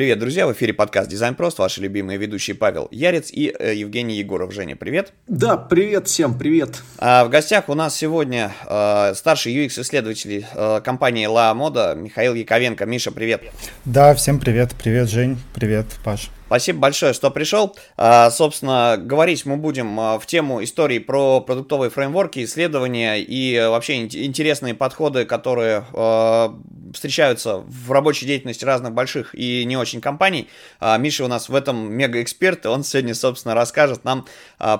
Привет, друзья! В эфире подкаст «Дизайн Прост». Ваши любимые ведущие Павел Ярец и э, Евгений Егоров. Женя, привет! Да, привет всем, привет! А, в гостях у нас сегодня э, старший UX-исследователь э, компании La Moda Михаил Яковенко. Миша, привет! Да, всем привет! Привет, Жень! Привет, Паш! Спасибо большое, что пришел. А, собственно, говорить мы будем а, в тему истории про продуктовые фреймворки, исследования и а, вообще интересные подходы, которые встречаются в рабочей деятельности разных больших и не очень компаний. Миша у нас в этом мега-эксперт, и он сегодня, собственно, расскажет нам,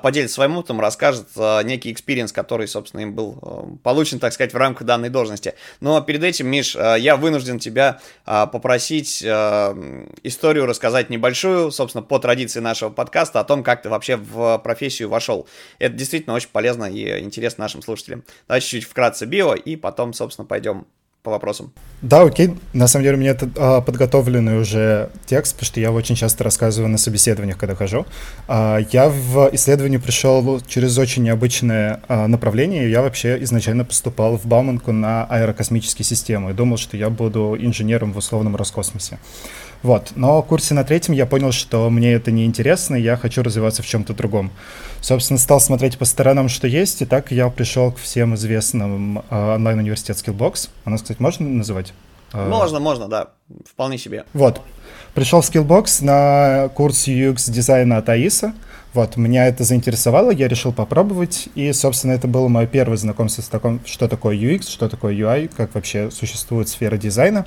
поделится своим опытом, расскажет некий experience, который, собственно, им был получен, так сказать, в рамках данной должности. Но перед этим, Миш, я вынужден тебя попросить историю рассказать небольшую, историю, собственно, по традиции нашего подкаста о том, как ты вообще в профессию вошел. Это действительно очень полезно и интересно нашим слушателям. Давай чуть-чуть вкратце био, и потом, собственно, пойдем по вопросам. Да, окей. На самом деле у меня это а, подготовленный уже текст, потому что я очень часто рассказываю на собеседованиях, когда хожу. А, я в исследование пришел через очень необычное а, направление. Я вообще изначально поступал в Бауманку на аэрокосмические системы и думал, что я буду инженером в условном Роскосмосе. Вот. Но в курсе на третьем я понял, что мне это не интересно, и я хочу развиваться в чем-то другом. Собственно, стал смотреть по сторонам, что есть, и так я пришел к всем известным э, онлайн-университет Skillbox. Она, кстати, можно называть? А, можно, можно, да. Вполне себе. Вот. Пришел в Skillbox на курс UX дизайна от АИСа. Вот, меня это заинтересовало, я решил попробовать, и, собственно, это было мое первое знакомство с таким, что такое UX, что такое UI, как вообще существует сфера дизайна.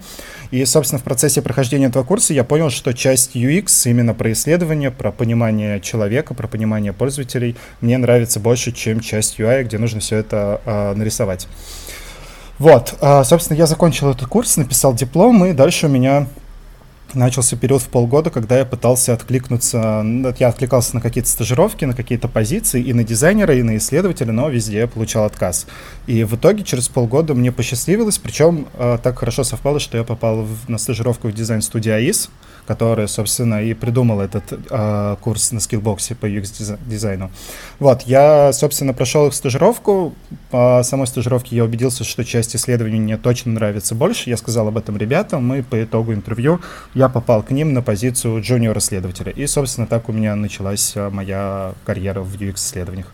И, собственно, в процессе прохождения этого курса я понял, что часть UX, именно про исследование, про понимание человека, про понимание пользователей, мне нравится больше, чем часть UI, где нужно все это э, нарисовать. Вот, э, собственно, я закончил этот курс, написал диплом, и дальше у меня начался период в полгода, когда я пытался откликнуться, я откликался на какие-то стажировки, на какие-то позиции, и на дизайнера, и на исследователя, но везде я получал отказ. И в итоге через полгода мне посчастливилось, причем э, так хорошо совпало, что я попал в, на стажировку в дизайн-студию АИС, которая, собственно, и придумала этот э, курс на скиллбоксе по UX-дизайну. Вот, я, собственно, прошел их стажировку. По самой стажировке я убедился, что часть исследований мне точно нравится больше. Я сказал об этом ребятам, и по итогу интервью я попал к ним на позицию джуниор-исследователя. И, собственно, так у меня началась а, моя карьера в UX-исследованиях.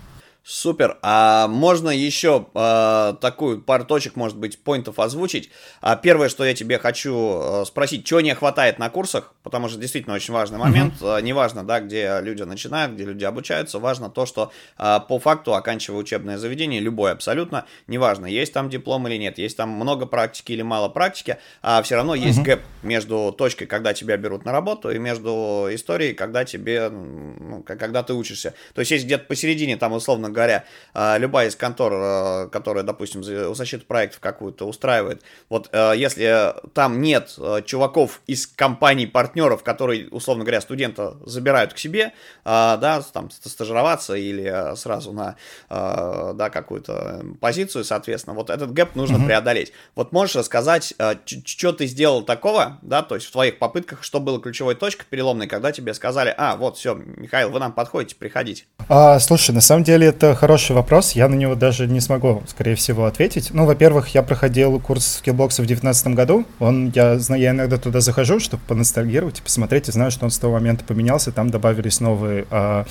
Супер. А можно еще а, такую пару точек, может быть, поинтов озвучить. А, первое, что я тебе хочу а, спросить, чего не хватает на курсах, потому что действительно очень важный момент. А, неважно, да, где люди начинают, где люди обучаются, важно то, что а, по факту, оканчивая учебное заведение, любое абсолютно, неважно, есть там диплом или нет, есть там много практики или мало практики, а все равно есть гэп между точкой, когда тебя берут на работу, и между историей, когда тебе, ну, когда ты учишься. То есть есть где-то посередине, там, условно говоря, а, любая из контор, а, которая, допустим, защиту проектов какую-то устраивает, вот а, если там нет чуваков из компаний-партнеров, которые, условно говоря, студента забирают к себе, да, там, стажироваться или сразу на, да, какую-то позицию, соответственно, вот этот гэп нужно mm-hmm. преодолеть. Вот можешь рассказать, что ты сделал такого, да, то есть в твоих попытках, что было ключевой точкой переломной, когда тебе сказали, а, вот, все, Михаил, вы нам подходите, приходите. А, слушай, на самом деле это хороший вопрос, я на него даже не смогу, скорее всего, ответить. Ну, во-первых, я проходил курс Skillbox в 2019 году, он, я, знаю, я иногда туда захожу, чтобы поностальгировать и посмотреть, и знаю, что он с того момента поменялся, там добавились новые а,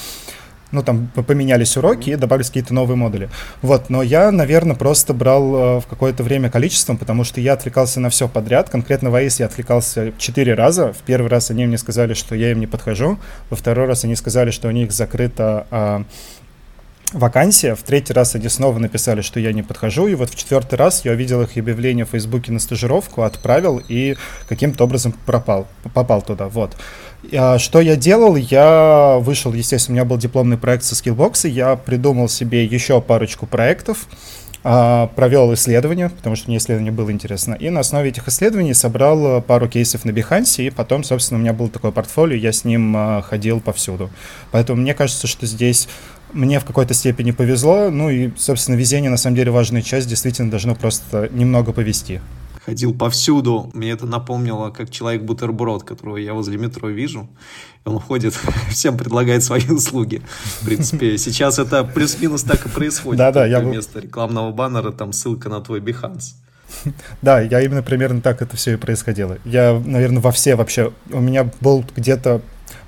ну, там поменялись уроки и добавились какие-то новые модули. Вот, но я, наверное, просто брал э, в какое-то время количеством, потому что я отвлекался на все подряд. Конкретно в АИС я отвлекался четыре раза. В первый раз они мне сказали, что я им не подхожу. Во второй раз они сказали, что у них закрыта а, вакансия. В третий раз они снова написали, что я не подхожу. И вот в четвертый раз я увидел их объявление в Фейсбуке на стажировку, отправил и каким-то образом пропал, попал туда. Вот. А что я делал? Я вышел, естественно, у меня был дипломный проект со Skillbox, я придумал себе еще парочку проектов, а, провел исследования, потому что мне исследование было интересно, и на основе этих исследований собрал пару кейсов на Behance, и потом, собственно, у меня было такое портфолио, я с ним а, ходил повсюду. Поэтому мне кажется, что здесь мне в какой-то степени повезло, ну и, собственно, везение, на самом деле, важная часть, действительно должно просто немного повезти ходил повсюду. Мне это напомнило, как человек-бутерброд, которого я возле метро вижу. Он ходит, всем предлагает свои услуги. В принципе, сейчас это плюс-минус так и происходит. Да-да, я Вместо рекламного баннера там ссылка на твой Behance. Да, я именно примерно так это все и происходило. Я, наверное, во все вообще... У меня был где-то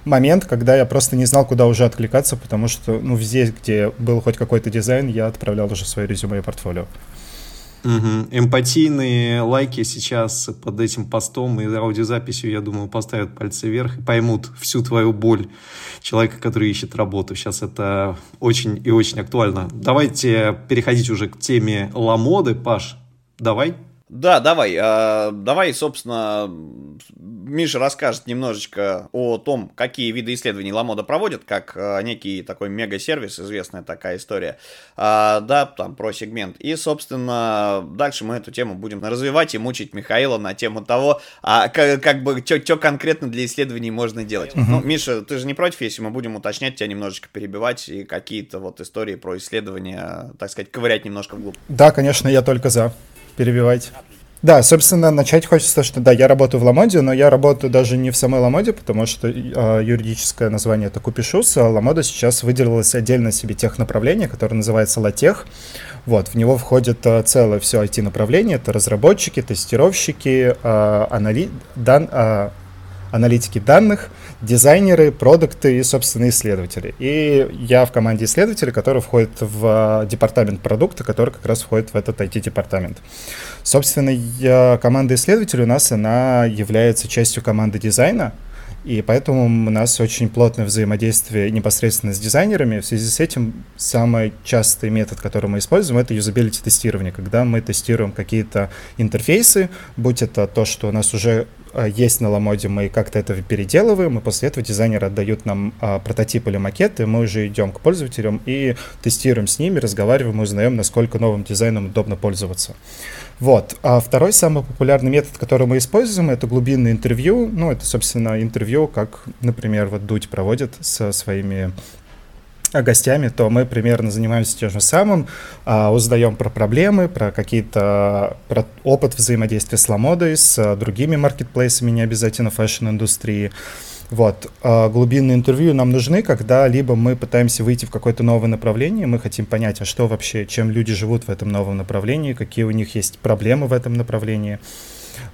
момент, когда я просто не знал, куда уже откликаться, потому что, ну, везде, где был хоть какой-то дизайн, я отправлял уже свое резюме и портфолио. Угу. Эмпатийные лайки сейчас под этим постом и аудиозаписью, я думаю, поставят пальцы вверх и поймут всю твою боль человека, который ищет работу. Сейчас это очень и очень актуально. Давайте переходить уже к теме ламоды. Паш, давай. Да, давай. Э, давай, собственно, Миша расскажет немножечко о том, какие виды исследований Ламода проводит, как э, некий такой мега-сервис, известная такая история, э, да, там, про сегмент. И, собственно, дальше мы эту тему будем развивать и мучить Михаила на тему того, а как, как бы, что конкретно для исследований можно делать. Угу. Ну, Миша, ты же не против, если мы будем уточнять, тебя немножечко перебивать и какие-то вот истории про исследования, так сказать, ковырять немножко вглубь? Да, конечно, я только за перебивать. Да, собственно, начать хочется, что да, я работаю в Ламоде, но я работаю даже не в самой Ламоде, потому что э, юридическое название это Купишус, а Ламода сейчас выделилась отдельно себе технаправление, которое называется Латех. Вот, в него входит э, целое все IT-направление, это разработчики, тестировщики, э, анали... дан... э, аналитики данных, дизайнеры, продукты и, собственно, исследователи. И я в команде исследователей, который входит в департамент продукта, который как раз входит в этот IT-департамент. Собственно, я, команда исследователей у нас, она является частью команды дизайна, и поэтому у нас очень плотное взаимодействие непосредственно с дизайнерами. В связи с этим самый частый метод, который мы используем, это юзабилити тестирование, когда мы тестируем какие-то интерфейсы, будь это то, что у нас уже а, есть на Ламоде, мы как-то это переделываем, и после этого дизайнеры отдают нам а, прототип или макет, и мы уже идем к пользователям и тестируем с ними, разговариваем, узнаем, насколько новым дизайном удобно пользоваться. Вот. А второй самый популярный метод, который мы используем, это глубинное интервью. Ну, это, собственно, интервью, как, например, вот Дудь проводит со своими гостями, то мы примерно занимаемся тем же самым, а, узнаем про проблемы, про какие-то про опыт взаимодействия с Ламодой, с другими маркетплейсами, не обязательно fashion-индустрии. Вот. А глубинные интервью нам нужны, когда либо мы пытаемся выйти в какое-то новое направление, мы хотим понять, а что вообще, чем люди живут в этом новом направлении, какие у них есть проблемы в этом направлении,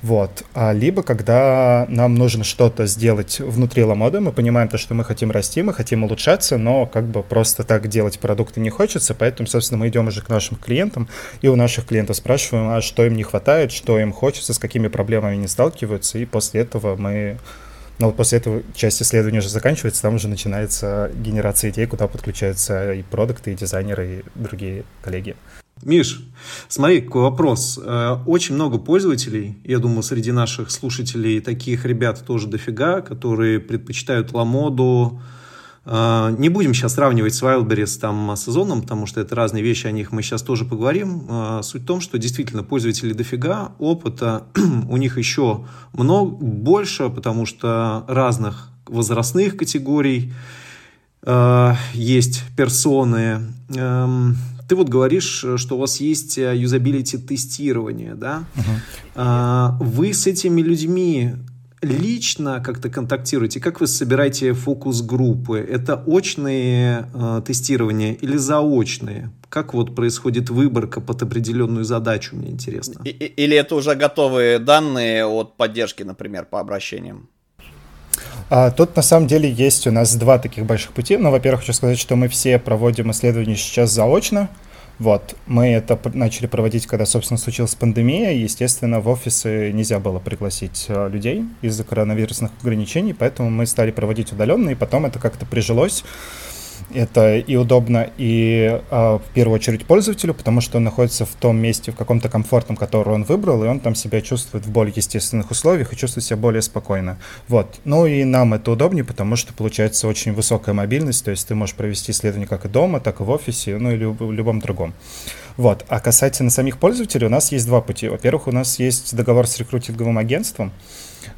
вот. А либо когда нам нужно что-то сделать внутри ламода, мы понимаем то, что мы хотим расти, мы хотим улучшаться, но как бы просто так делать продукты не хочется, поэтому, собственно, мы идем уже к нашим клиентам и у наших клиентов спрашиваем, а что им не хватает, что им хочется, с какими проблемами они сталкиваются, и после этого мы но вот после этого часть исследования уже заканчивается, там уже начинается генерация идей, куда подключаются и продукты, и дизайнеры, и другие коллеги. Миш, смотри, какой вопрос. Э, очень много пользователей, я думаю, среди наших слушателей таких ребят тоже дофига, которые предпочитают ламоду. Э, не будем сейчас сравнивать с Wildberries там, с сезоном, потому что это разные вещи, о них мы сейчас тоже поговорим. Э, суть в том, что действительно пользователей дофига, опыта у них еще много, больше, потому что разных возрастных категорий есть персоны. Ты вот говоришь, э, что у вас есть э, юзабилити тестирование, да? Uh-huh. Вы с этими людьми лично как-то контактируете? Как вы собираете фокус-группы? Это очные э, тестирования или заочные? Как вот происходит выборка под определенную задачу, мне интересно. И, или это уже готовые данные от поддержки, например, по обращениям? А, тут на самом деле есть у нас два таких больших пути. Ну, во-первых, хочу сказать, что мы все проводим исследования сейчас заочно. Вот, мы это начали проводить, когда, собственно, случилась пандемия. Естественно, в офисы нельзя было пригласить а, людей из-за коронавирусных ограничений, поэтому мы стали проводить удаленно, и потом это как-то прижилось. Это и удобно, и э, в первую очередь пользователю, потому что он находится в том месте, в каком-то комфортном, который он выбрал, и он там себя чувствует в более естественных условиях и чувствует себя более спокойно. Вот. Ну и нам это удобнее, потому что получается очень высокая мобильность, то есть ты можешь провести исследование как и дома, так и в офисе, ну или в любом другом. Вот. А касательно самих пользователей, у нас есть два пути. Во-первых, у нас есть договор с рекрутинговым агентством,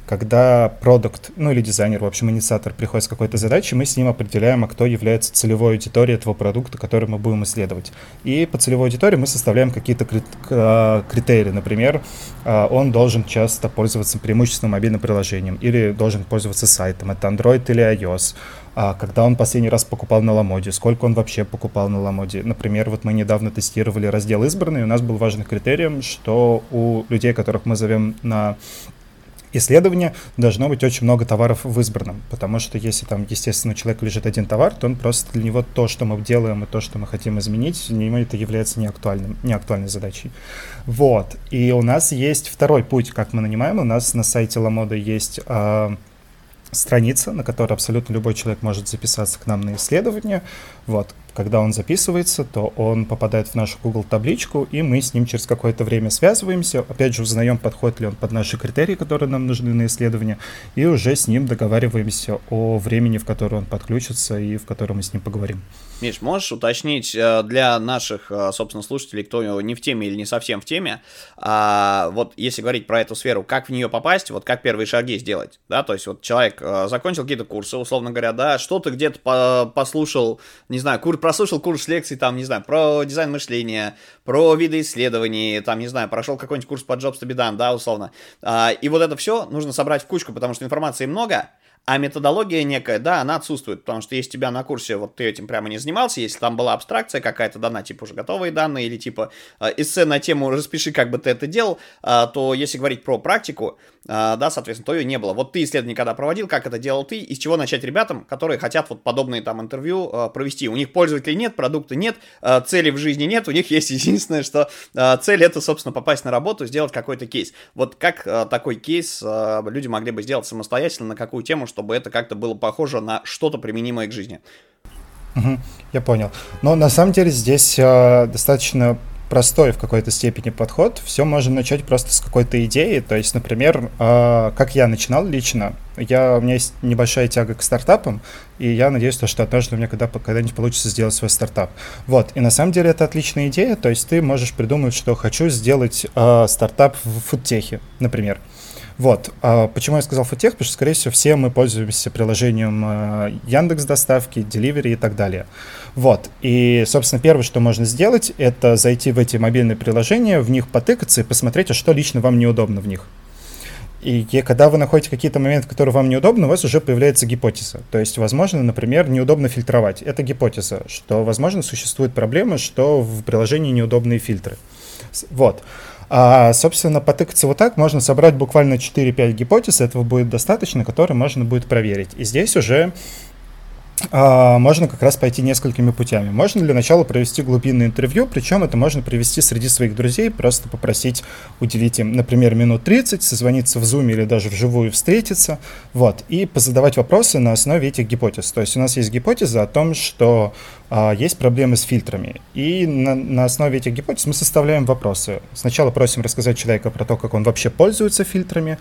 когда продукт, ну или дизайнер, в общем, инициатор приходит с какой-то задачей, мы с ним определяем, а кто является целевой аудиторией этого продукта, который мы будем исследовать. И по целевой аудитории мы составляем какие-то а, критерии. Например, а, он должен часто пользоваться преимущественно мобильным приложением или должен пользоваться сайтом. Это Android или iOS. а когда он последний раз покупал на Ламоде, сколько он вообще покупал на Ламоде. Например, вот мы недавно тестировали раздел «Избранный», и у нас был важным критерием, что у людей, которых мы зовем на исследования должно быть очень много товаров в избранном, потому что если там, естественно, у человека лежит один товар, то он просто для него то, что мы делаем и то, что мы хотим изменить, него это является неактуальным, неактуальной задачей. Вот. И у нас есть второй путь, как мы нанимаем. У нас на сайте Ламода есть э, страница, на которой абсолютно любой человек может записаться к нам на исследование. Вот. Когда он записывается, то он попадает в нашу Google табличку, и мы с ним через какое-то время связываемся. Опять же, узнаем, подходит ли он под наши критерии, которые нам нужны на исследование, и уже с ним договариваемся о времени, в которое он подключится и в котором мы с ним поговорим. Миш, можешь уточнить э, для наших, э, собственно, слушателей, кто не в теме или не совсем в теме, а, вот если говорить про эту сферу, как в нее попасть, вот как первые шаги сделать, да, то есть вот человек э, закончил какие-то курсы, условно говоря, да, что-то где-то по послушал, не знаю, кур прослушал курс лекций, там, не знаю, про дизайн мышления, про виды исследований, там, не знаю, прошел какой-нибудь курс по Jobs to be done, да, условно, а, и вот это все нужно собрать в кучку, потому что информации много, а методология некая, да, она отсутствует, потому что если тебя на курсе, вот ты этим прямо не занимался, если там была абстракция какая-то дана, типа уже готовые данные, или типа э, эссе на тему «распиши, как бы ты это делал», э, то если говорить про практику, э, да, соответственно, то ее не было. Вот ты исследование когда проводил, как это делал ты, и с чего начать ребятам, которые хотят вот подобные там интервью провести. У них пользователей нет, продукта нет, цели в жизни нет, у них есть единственное, что цель это, собственно, попасть на работу, сделать какой-то кейс. Вот как такой кейс люди могли бы сделать самостоятельно, на какую тему, что чтобы это как-то было похоже на что-то применимое к жизни. Угу, я понял. Но на самом деле здесь э, достаточно простой в какой-то степени подход. Все можно начать просто с какой-то идеи. То есть, например, э, как я начинал лично, я, у меня есть небольшая тяга к стартапам, и я надеюсь, то, что однажды у меня когда, когда-нибудь получится сделать свой стартап. Вот, и на самом деле это отличная идея, то есть ты можешь придумать, что хочу сделать э, стартап в фудтехе, например. Вот. А почему я сказал футех? Потому что, скорее всего, все мы пользуемся приложением э, Яндекс Доставки, Delivery и так далее. Вот. И, собственно, первое, что можно сделать, это зайти в эти мобильные приложения, в них потыкаться и посмотреть, а что лично вам неудобно в них. И когда вы находите какие-то моменты, которые вам неудобны, у вас уже появляется гипотеза. То есть, возможно, например, неудобно фильтровать. Это гипотеза, что, возможно, существует проблема, что в приложении неудобные фильтры. Вот. А, собственно, потыкаться вот так можно собрать буквально 4-5 гипотез, этого будет достаточно, которые можно будет проверить. И здесь уже можно как раз пойти несколькими путями. Можно для начала провести глубинное интервью, причем это можно провести среди своих друзей, просто попросить уделить им, например, минут 30, созвониться в Zoom или даже вживую встретиться, вот, и позадавать вопросы на основе этих гипотез. То есть у нас есть гипотеза о том, что а, есть проблемы с фильтрами, и на, на основе этих гипотез мы составляем вопросы. Сначала просим рассказать человека про то, как он вообще пользуется фильтрами,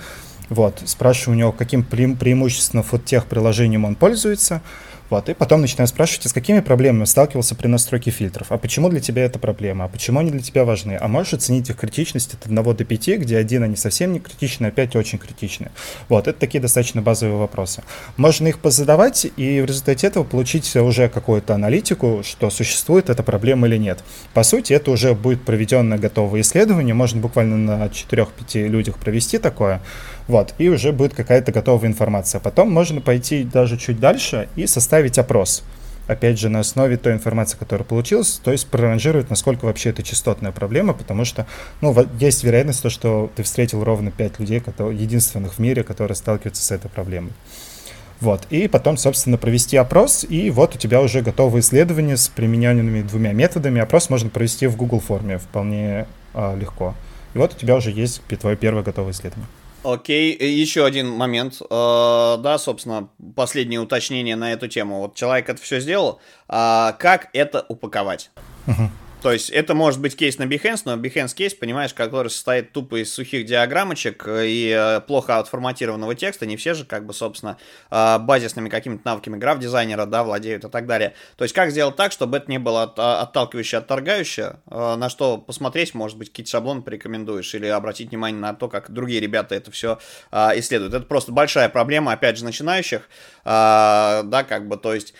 вот, спрашиваю у него, каким пре преимущественно вот тех приложением он пользуется, вот, и потом начинаю спрашивать, а с какими проблемами сталкивался при настройке фильтров? А почему для тебя это проблема? А почему они для тебя важны? А можешь оценить их критичность от 1 до 5, где один они совсем не критичны, а 5 очень критичны? Вот, это такие достаточно базовые вопросы. Можно их позадавать и в результате этого получить уже какую-то аналитику, что существует эта проблема или нет. По сути, это уже будет проведенное готовое исследование, можно буквально на 4-5 людях провести такое, вот, и уже будет какая-то готовая информация. Потом можно пойти даже чуть дальше и составить опрос. Опять же, на основе той информации, которая получилась, то есть проранжировать, насколько вообще это частотная проблема, потому что, ну, есть вероятность то, что ты встретил ровно 5 людей, которые, единственных в мире, которые сталкиваются с этой проблемой. Вот, и потом, собственно, провести опрос, и вот у тебя уже готовое исследование с примененными двумя методами. Опрос можно провести в Google форме вполне а, легко. И вот у тебя уже есть твое первое готовое исследование. Окей, еще один момент. Э, да, собственно, последнее уточнение на эту тему. Вот человек это все сделал. А как это упаковать? Uh-huh. То есть это может быть кейс на Behance, но Behance кейс, понимаешь, который состоит тупо из сухих диаграммочек и э, плохо отформатированного текста. Не все же, как бы, собственно, э, базисными какими-то навыками граф-дизайнера, да, владеют и так далее. То есть как сделать так, чтобы это не было от, а, отталкивающе, отторгающее, э, на что посмотреть, может быть, какие-то шаблоны порекомендуешь или обратить внимание на то, как другие ребята это все исследуют. Это просто большая проблема, опять же, начинающих, да, как бы, то есть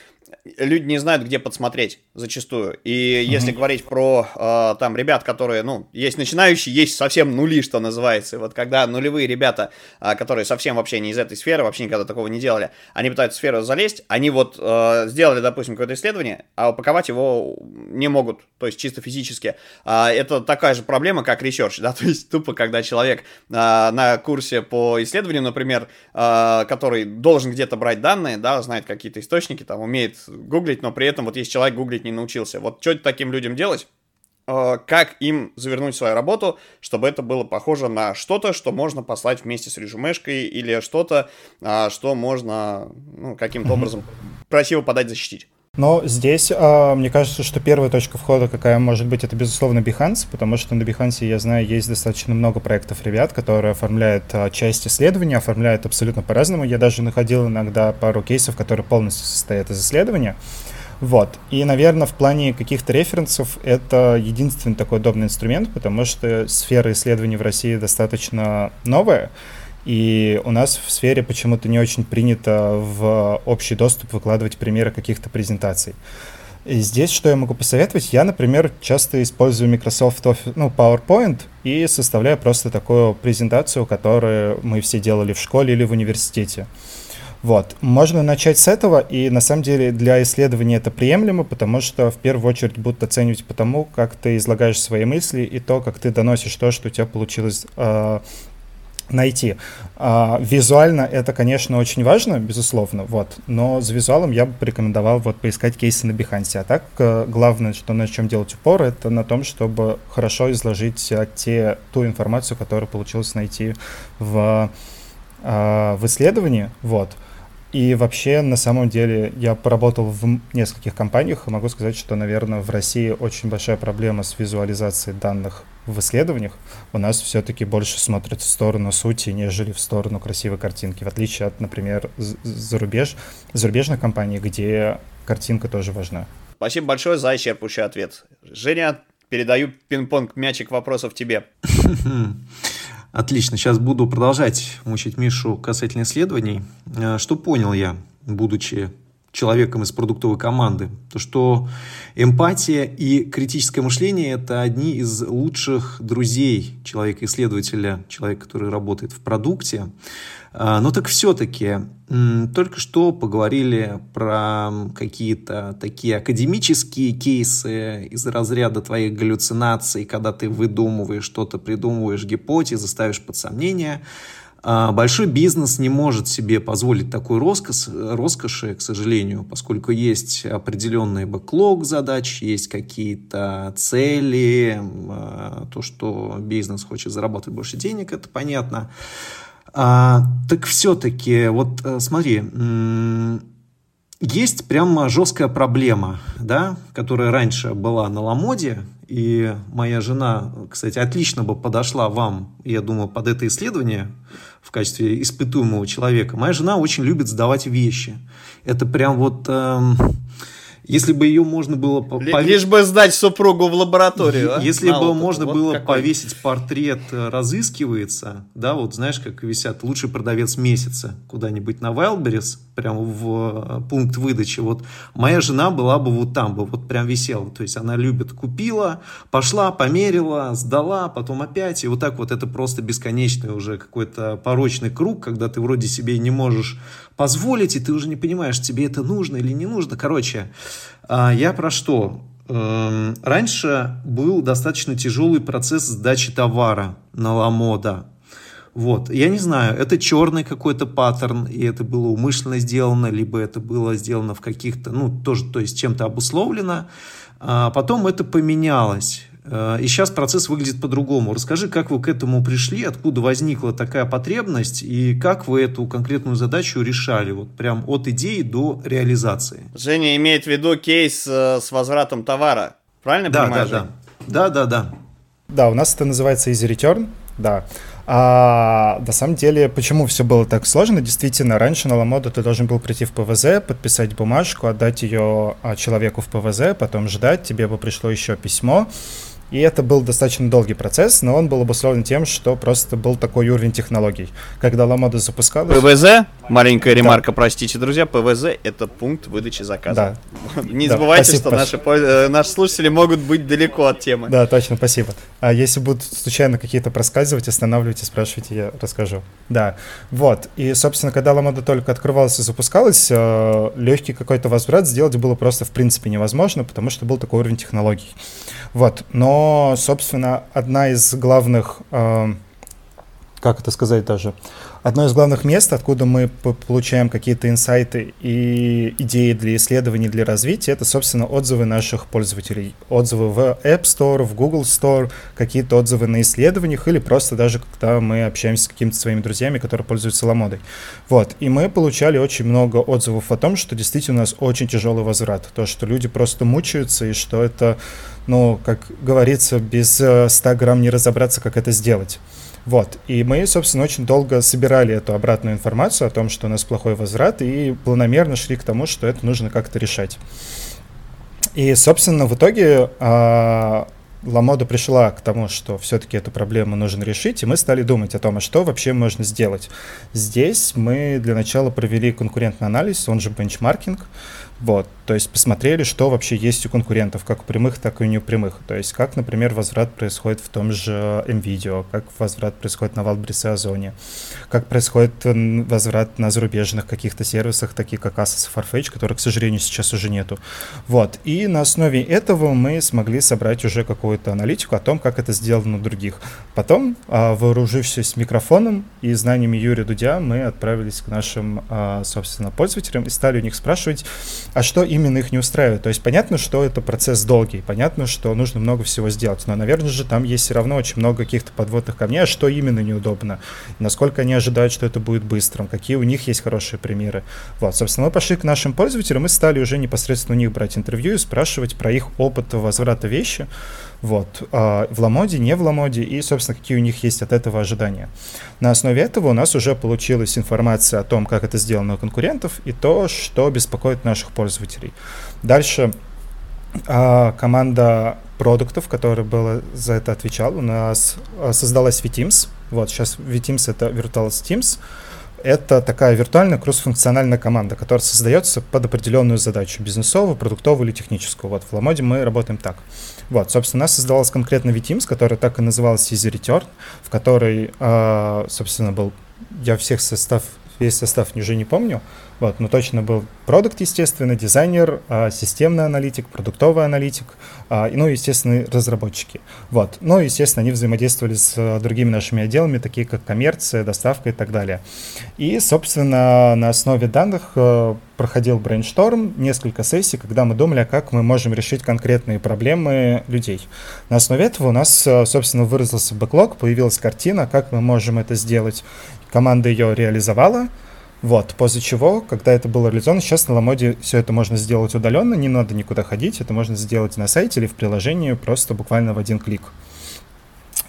люди не знают, где подсмотреть зачастую. И mm-hmm. если говорить про э, там ребят, которые, ну, есть начинающие, есть совсем нули, что называется. И вот когда нулевые ребята, э, которые совсем вообще не из этой сферы, вообще никогда такого не делали, они пытаются в сферу залезть, они вот э, сделали, допустим, какое-то исследование, а упаковать его не могут, то есть чисто физически. Э, это такая же проблема, как research, да, то есть тупо, когда человек э, на курсе по исследованию, например, э, который должен где-то брать данные, да, знает какие-то источники, там, умеет гуглить, но при этом вот есть человек гуглить не научился. Вот что таким людям делать? Э, как им завернуть свою работу, чтобы это было похоже на что-то, что можно послать вместе с резюмешкой, или что-то, э, что можно ну, каким-то образом красиво подать, защитить. Но здесь, а, мне кажется, что первая точка входа, какая может быть, это, безусловно, Behance, потому что на Behance, я знаю, есть достаточно много проектов ребят, которые оформляют а, часть исследования, оформляют абсолютно по-разному. Я даже находил иногда пару кейсов, которые полностью состоят из исследования. Вот. И, наверное, в плане каких-то референсов это единственный такой удобный инструмент, потому что сфера исследований в России достаточно новая, и у нас в сфере почему-то не очень принято в общий доступ выкладывать примеры каких-то презентаций. И здесь что я могу посоветовать? Я, например, часто использую Microsoft Office, ну, PowerPoint и составляю просто такую презентацию, которую мы все делали в школе или в университете. Вот. Можно начать с этого, и на самом деле для исследования это приемлемо, потому что в первую очередь будут оценивать по тому, как ты излагаешь свои мысли и то, как ты доносишь то, что у тебя получилось э, найти. А, визуально это, конечно, очень важно, безусловно, вот, но с визуалом я бы порекомендовал вот поискать кейсы на Behance. А так, э, главное, что на чем делать упор, это на том, чтобы хорошо изложить а, те, ту информацию, которую получилось найти в, а, в исследовании, вот. И вообще, на самом деле, я поработал в нескольких компаниях и могу сказать, что, наверное, в России очень большая проблема с визуализацией данных в исследованиях. У нас все-таки больше смотрят в сторону сути, нежели в сторону красивой картинки, в отличие от, например, зарубеж, зарубежных компаний, где картинка тоже важна. Спасибо большое за исчерпывающий ответ. Женя, передаю пинг-понг мячик вопросов тебе. Отлично, сейчас буду продолжать мучить Мишу касательно исследований. Э, что понял я, будучи человеком из продуктовой команды, то что эмпатия и критическое мышление – это одни из лучших друзей человека-исследователя, человека, который работает в продукте. А, но так все-таки, только что поговорили про какие-то такие академические кейсы из разряда твоих галлюцинаций, когда ты выдумываешь что-то, придумываешь гипотезы, ставишь под сомнение – большой бизнес не может себе позволить такой роскошь, роскоши, к сожалению, поскольку есть определенный бэклог задач, есть какие-то цели, а, то, что бизнес хочет заработать больше денег, это понятно. А, так все-таки, вот э, смотри, есть прямо жесткая проблема, да, которая раньше была на Ламоде, и моя жена, кстати, отлично бы подошла вам, я думаю, под это исследование в качестве испытуемого человека. Моя жена очень любит сдавать вещи. Это прям вот... Эм, если бы ее можно было... Повесить... Лишь бы сдать супругу в лабораторию. А? Если бы можно вот было какой. повесить портрет э, «Разыскивается», да, вот знаешь, как висят «Лучший продавец месяца» куда-нибудь на Wildberries, прямо в э, пункт выдачи. Вот моя жена была бы вот там бы, вот прям висела. То есть она любит, купила, пошла, померила, сдала, потом опять. И вот так вот это просто бесконечный уже какой-то порочный круг, когда ты вроде себе не можешь позволить, и ты уже не понимаешь, тебе это нужно или не нужно. Короче, а, я про что? Эм, раньше был достаточно тяжелый процесс сдачи товара на Ламода. Вот, я не знаю, это черный какой-то паттерн, и это было умышленно сделано, либо это было сделано в каких-то, ну, тоже, то есть чем-то обусловлено. А потом это поменялось. Э, и сейчас процесс выглядит по-другому. Расскажи, как вы к этому пришли, откуда возникла такая потребность и как вы эту конкретную задачу решали, вот прям от идеи до реализации. Женя имеет в виду кейс э, с возвратом товара, правильно да, понимаю? Да, да, да, да, да. Да, у нас это называется Easy Return, да. А на самом деле, почему все было так сложно? Действительно, раньше на Ламоду ты должен был прийти в ПВЗ, подписать бумажку, отдать ее а, человеку в ПВЗ, потом ждать, тебе бы пришло еще письмо, И это был достаточно долгий процесс, но он был обусловлен тем, что просто был такой уровень технологий. Когда Ламода запускалась... ПВЗ, маленькая ремарка, да. простите, друзья, ПВЗ — это пункт выдачи заказа. Да. Не да. забывайте, спасибо, что наши, э, наши слушатели могут быть далеко от темы. Да, точно, спасибо. А если будут случайно какие-то проскальзывать, останавливайте, спрашивайте, я расскажу. Да, вот. И, собственно, когда Ламода только открывалась и запускалась, э, легкий какой-то возврат сделать было просто в принципе невозможно, потому что был такой уровень технологий. Вот. Но, собственно, одна из главных, э, как это сказать даже, одно из главных мест, откуда мы получаем какие-то инсайты и идеи для исследований, для развития, это, собственно, отзывы наших пользователей. Отзывы в App Store, в Google Store, какие-то отзывы на исследованиях или просто даже когда мы общаемся с какими-то своими друзьями, которые пользуются ламодой. Вот. И мы получали очень много отзывов о том, что действительно у нас очень тяжелый возврат. То, что люди просто мучаются и что это, ну, как говорится, без 100 э, грамм не разобраться, как это сделать. Вот. И мы, собственно, очень долго собирали эту обратную информацию о том, что у нас плохой возврат, и планомерно шли к тому, что это нужно как-то решать. И, собственно, в итоге а, Ламода пришла к тому, что все-таки эту проблему нужно решить, и мы стали думать о том, а что вообще можно сделать. Здесь мы для начала провели конкурентный анализ, он же бенчмаркинг, вот, то есть посмотрели, что вообще есть у конкурентов, как у прямых, так и у непрямых. То есть как, например, возврат происходит в том же NVIDIA, как возврат происходит на и Озоне, как происходит возврат на зарубежных каких-то сервисах, таких как Asus и Farfetch, которых, к сожалению, сейчас уже нету. Вот, и на основе этого мы смогли собрать уже какую-то аналитику о том, как это сделано у других. Потом, а, вооружившись микрофоном и знаниями Юрия Дудя, мы отправились к нашим, а, собственно, пользователям и стали у них спрашивать, а что именно их не устраивает. То есть понятно, что это процесс долгий, понятно, что нужно много всего сделать, но, наверное же, там есть все равно очень много каких-то подводных камней, а что именно неудобно, насколько они ожидают, что это будет быстрым, какие у них есть хорошие примеры. Вот, собственно, мы пошли к нашим пользователям и стали уже непосредственно у них брать интервью и спрашивать про их опыт возврата вещи, вот, а, в Ламоде, не в Ламоде, и, собственно, какие у них есть от этого ожидания. На основе этого у нас уже получилась информация о том, как это сделано у конкурентов, и то, что беспокоит наших пользователей. Дальше а, команда продуктов, которая была за это отвечала, у нас а, создалась VTeams. Вот, сейчас VTeams — это Virtual Teams — это такая виртуальная кроссфункциональная команда, которая создается под определенную задачу, бизнесовую, продуктовую или техническую. Вот в Ламоде мы работаем так. Вот, собственно, у нас создавалась конкретно VTeams, которая так и называлась Easy Return, в которой, э, собственно, был, я всех состав, весь состав уже не помню, вот, но точно был продукт, естественно, дизайнер, а, системный аналитик, продуктовый аналитик, а, ну, естественно, разработчики. Вот. Ну, естественно, они взаимодействовали с а, другими нашими отделами, такие как коммерция, доставка и так далее. И, собственно, на основе данных проходил brainstorm, несколько сессий, когда мы думали, как мы можем решить конкретные проблемы людей. На основе этого у нас, собственно, выразился backlog, появилась картина, как мы можем это сделать. Команда ее реализовала, вот, после чего, когда это было реализовано, сейчас на Ламоде все это можно сделать удаленно, не надо никуда ходить, это можно сделать на сайте или в приложении просто буквально в один клик.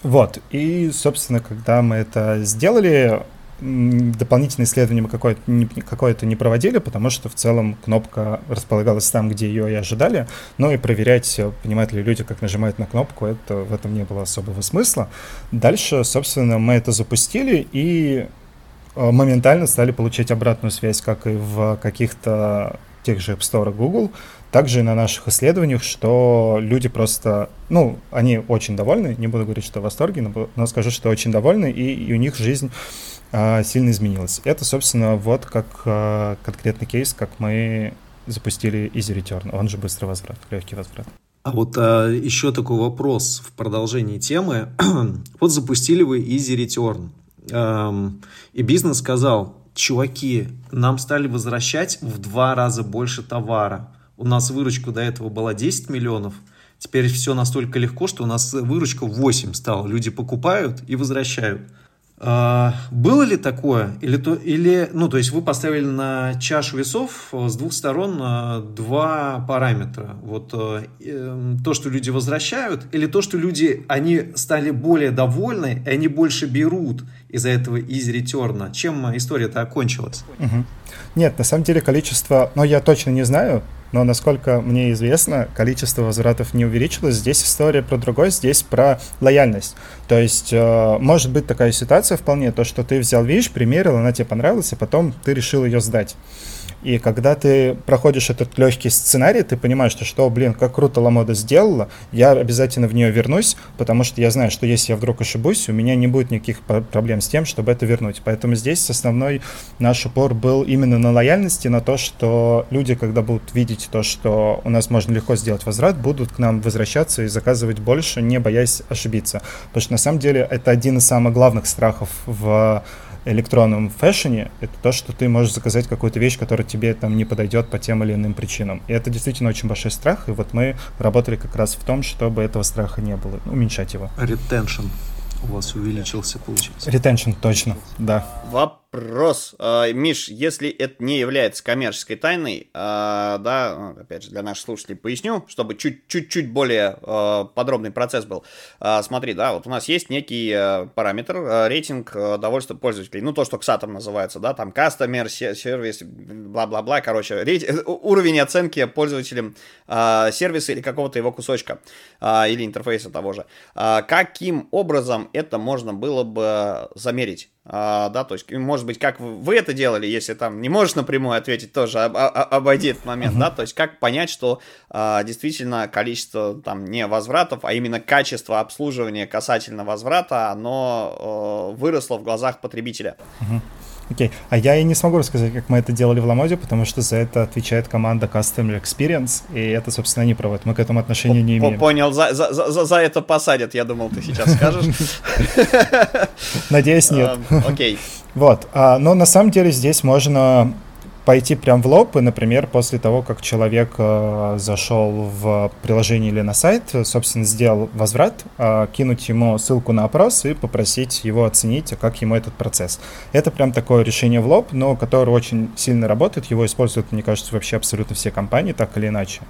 Вот, и, собственно, когда мы это сделали, дополнительное исследование мы какое-то не, какое не проводили, потому что в целом кнопка располагалась там, где ее и ожидали, но и проверять, понимают ли люди, как нажимают на кнопку, это, в этом не было особого смысла. Дальше, собственно, мы это запустили, и Э, моментально стали получать обратную связь, как и в каких-то тех же App Store Google, также и на наших исследованиях, что люди просто, ну, они очень довольны, не буду говорить, что в восторге, но, но скажу, что очень довольны, и, и у них жизнь сильно изменилась. Это, собственно, вот как а, конкретный кейс, как мы запустили Easy Return, он же быстрый возврат, легкий возврат. А вот а, еще такой вопрос в продолжении темы. вот запустили вы Easy Return. Эм, и бизнес сказал, чуваки, нам стали возвращать в два раза больше товара. У нас выручка до этого была 10 миллионов, теперь все настолько легко, что у нас выручка 8 стала. Люди покупают и возвращают. А, было ли такое? Или, то, или, ну, то есть вы поставили на чашу весов э, с двух сторон э, два параметра. Вот э, эм, то, что люди возвращают, или то, что люди, они стали более довольны, и они больше берут из-за этого easy Чем история-то окончилась? Угу. Нет, на самом деле количество, но я точно не знаю, но, насколько мне известно, количество возвратов не увеличилось. Здесь история про другое, здесь про лояльность. То есть э, может быть такая ситуация вполне, то, что ты взял вещь, примерил, она тебе понравилась, и потом ты решил ее сдать. И когда ты проходишь этот легкий сценарий, ты понимаешь, что, что блин, как круто Ламода сделала, я обязательно в нее вернусь, потому что я знаю, что если я вдруг ошибусь, у меня не будет никаких проблем с тем, чтобы это вернуть. Поэтому здесь основной наш упор был именно на лояльности, на то, что люди, когда будут видеть то, что у нас можно легко сделать возврат, будут к нам возвращаться и заказывать больше, не боясь ошибиться. Потому что на самом деле это один из самых главных страхов в электронном фэшне, это то, что ты можешь заказать какую-то вещь, которая тебе там не подойдет по тем или иным причинам. И это действительно очень большой страх, и вот мы работали как раз в том, чтобы этого страха не было, уменьшать его. Retention у вас увеличился, получается. Retention, точно, да. Вопрос. А, Миш, если это не является коммерческой тайной, а, да, ну, опять же, для наших слушателей поясню, чтобы чуть-чуть более а, подробный процесс был. Смотри, да, вот у нас есть некий параметр, рейтинг довольства пользователей. Ну, то, что XATM называется, да, там customer, сервис, бла-бла-бла, короче, рейтинг, уровень оценки пользователям сервиса или какого-то его кусочка или интерфейса того же. Каким образом это можно было бы замерить. А, да, то есть, может быть, как вы это делали, если там не можешь напрямую ответить, тоже об, об, обойди этот момент, uh-huh. да, то есть, как понять, что а, действительно количество там не возвратов, а именно качество обслуживания касательно возврата, оно а, выросло в глазах потребителя. Uh-huh. Окей. А я и не смогу рассказать, как мы это делали в Ламоде, потому что за это отвечает команда Customer Experience, и это, собственно, они проводят. Мы к этому отношения не имеем. Понял, за, за, за, за это посадят, я думал, ты сейчас скажешь. Надеюсь, нет. Окей. Вот. А, но на самом деле здесь можно пойти прям в лоб, и, например, после того, как человек э, зашел в приложение или на сайт, собственно, сделал возврат, э, кинуть ему ссылку на опрос и попросить его оценить, как ему этот процесс. Это прям такое решение в лоб, но которое очень сильно работает, его используют, мне кажется, вообще абсолютно все компании, так или иначе.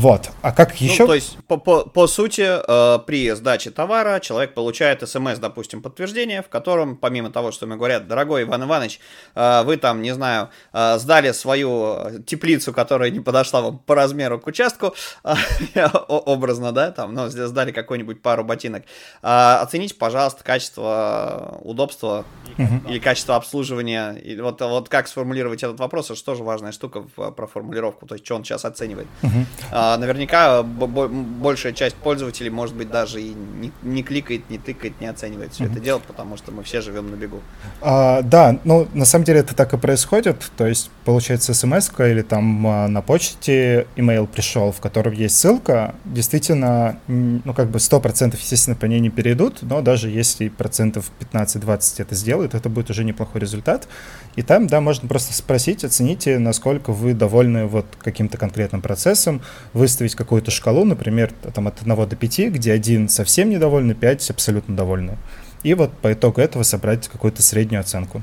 Вот. А как еще? Ну, то есть, по, по, по сути, э, при сдаче товара человек получает смс, допустим, подтверждение, в котором, помимо того, что ему говорят, дорогой Иван Иванович, э, вы там, не знаю, э, сдали свою теплицу, которая не подошла вам по размеру к участку, э, образно, да, там, ну, сдали какую-нибудь пару ботинок, э, оцените, пожалуйста, качество, удобства uh-huh. или качество обслуживания. И вот, вот как сформулировать этот вопрос, это же тоже важная штука в, про формулировку, то есть, что он сейчас оценивает. Uh-huh. А, наверняка большая часть пользователей, может быть, даже и не, не кликает, не тыкает, не оценивает все mm-hmm. это дело, потому что мы все живем на бегу. А, да, ну, на самом деле это так и происходит. То есть, получается, смс или там а, на почте email пришел, в котором есть ссылка, действительно, ну, как бы 100% естественно, по ней не перейдут, но даже если процентов 15-20 это сделают, это будет уже неплохой результат. И там, да, можно просто спросить, оцените, насколько вы довольны вот каким-то конкретным процессом, выставить какую-то шкалу, например, там от 1 до 5, где один совсем недовольный, 5 абсолютно довольны. И вот по итогу этого собрать какую-то среднюю оценку.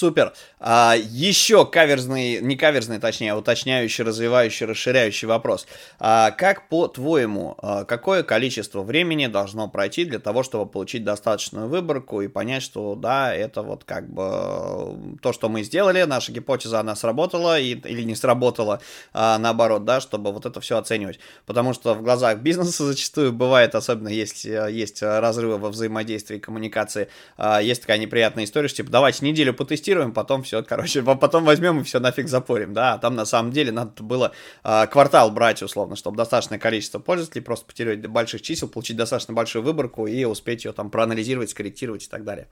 Супер. А, еще каверзный, не каверзный, точнее, а уточняющий, развивающий, расширяющий вопрос. А, как по-твоему, а, какое количество времени должно пройти для того, чтобы получить достаточную выборку и понять, что да, это вот как бы то, что мы сделали, наша гипотеза, она сработала и, или не сработала, а, наоборот, да, чтобы вот это все оценивать. Потому что в глазах бизнеса зачастую бывает, особенно если есть разрывы во взаимодействии и коммуникации, а, есть такая неприятная история, что типа давайте неделю потестируем, потом все, короче, потом возьмем и все нафиг запорим, да, а там на самом деле надо было э, квартал брать, условно, чтобы достаточное количество пользователей, просто потерять больших чисел, получить достаточно большую выборку и успеть ее там проанализировать, скорректировать и так далее.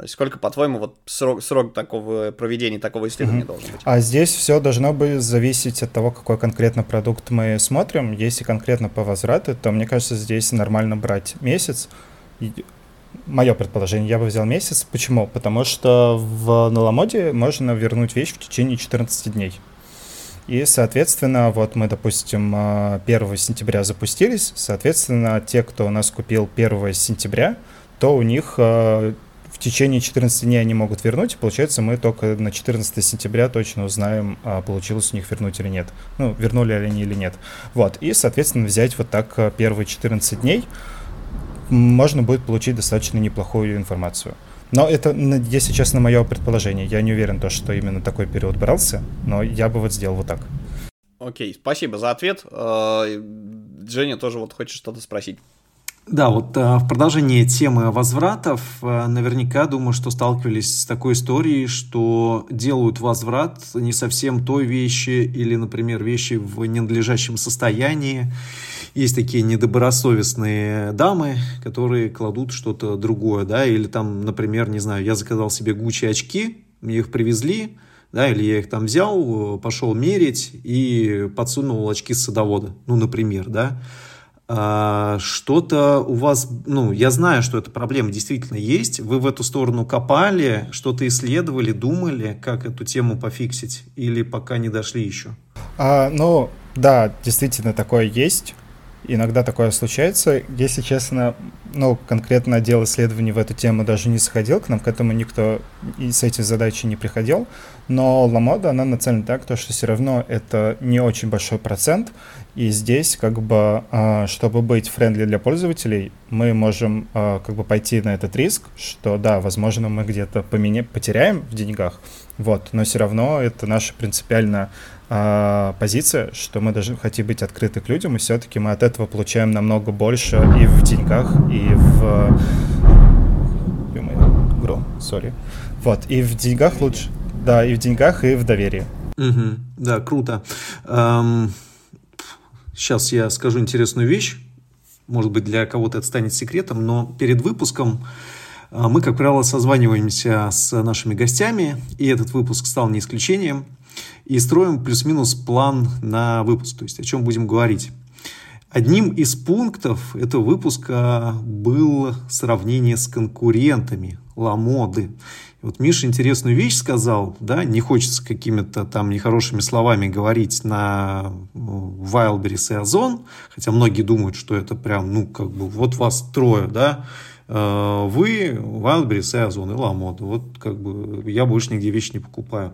То есть сколько, по-твоему, вот срок, срок такого проведения такого исследования mm-hmm. должен быть? А здесь все должно бы зависеть от того, какой конкретно продукт мы смотрим. Если конкретно по возврату, то мне кажется, здесь нормально брать месяц мое предположение, я бы взял месяц. Почему? Потому что в Ноламоде можно вернуть вещь в течение 14 дней. И, соответственно, вот мы, допустим, 1 сентября запустились, соответственно, те, кто у нас купил 1 сентября, то у них э, в течение 14 дней они могут вернуть, получается, мы только на 14 сентября точно узнаем, а получилось у них вернуть или нет. Ну, вернули ли они или нет. Вот, и, соответственно, взять вот так первые 14 дней, можно будет получить достаточно неплохую информацию. Но это, если честно, мое предположение. Я не уверен, то, что именно такой период брался, но я бы вот сделал вот так. Окей, спасибо за ответ. Э, Женя тоже вот хочет что-то спросить. Да, вот а, в продолжение темы возвратов, а, наверняка думаю, что сталкивались с такой историей, что делают возврат не совсем той вещи или, например, вещи в ненадлежащем состоянии. Есть такие недобросовестные дамы, которые кладут что-то другое, да, или там, например, не знаю, я заказал себе Гуччи очки, мне их привезли, да, или я их там взял, пошел мерить и подсунул очки с садовода, ну, например, да, а, что-то у вас, ну, я знаю, что эта проблема действительно есть, вы в эту сторону копали, что-то исследовали, думали, как эту тему пофиксить, или пока не дошли еще? А, ну, да, действительно такое есть. Иногда такое случается. Если честно, ну, конкретно отдел исследований в эту тему даже не сходил, к нам к этому никто и с этой задачей не приходил, но Ламода, она нацелена так, то, что все равно это не очень большой процент, и здесь, как бы, а, чтобы быть friendly для пользователей, мы можем а, как бы пойти на этот риск, что да, возможно, мы где-то поменя... потеряем в деньгах, вот, но все равно это наша принципиальная а, позиция, что мы даже хотим быть открыты к людям, и все-таки мы от этого получаем намного больше и в деньгах, и в... Гром, сори. Вот, и в деньгах лучше. Да, и в деньгах, и в доверии. Угу, да, круто. Эм, сейчас я скажу интересную вещь. Может быть, для кого-то это станет секретом, но перед выпуском э, мы, как правило, созваниваемся с нашими гостями, и этот выпуск стал не исключением, и строим плюс-минус план на выпуск, то есть о чем будем говорить. Одним из пунктов этого выпуска было сравнение с конкурентами Ламоды. Вот Миша интересную вещь сказал, да, не хочется какими-то там нехорошими словами говорить на Wildberries и Озон, хотя многие думают, что это прям, ну, как бы, вот вас трое, да, э, вы, Wildberries и Озон, и Ламода, вот как бы я больше нигде вещи не покупаю.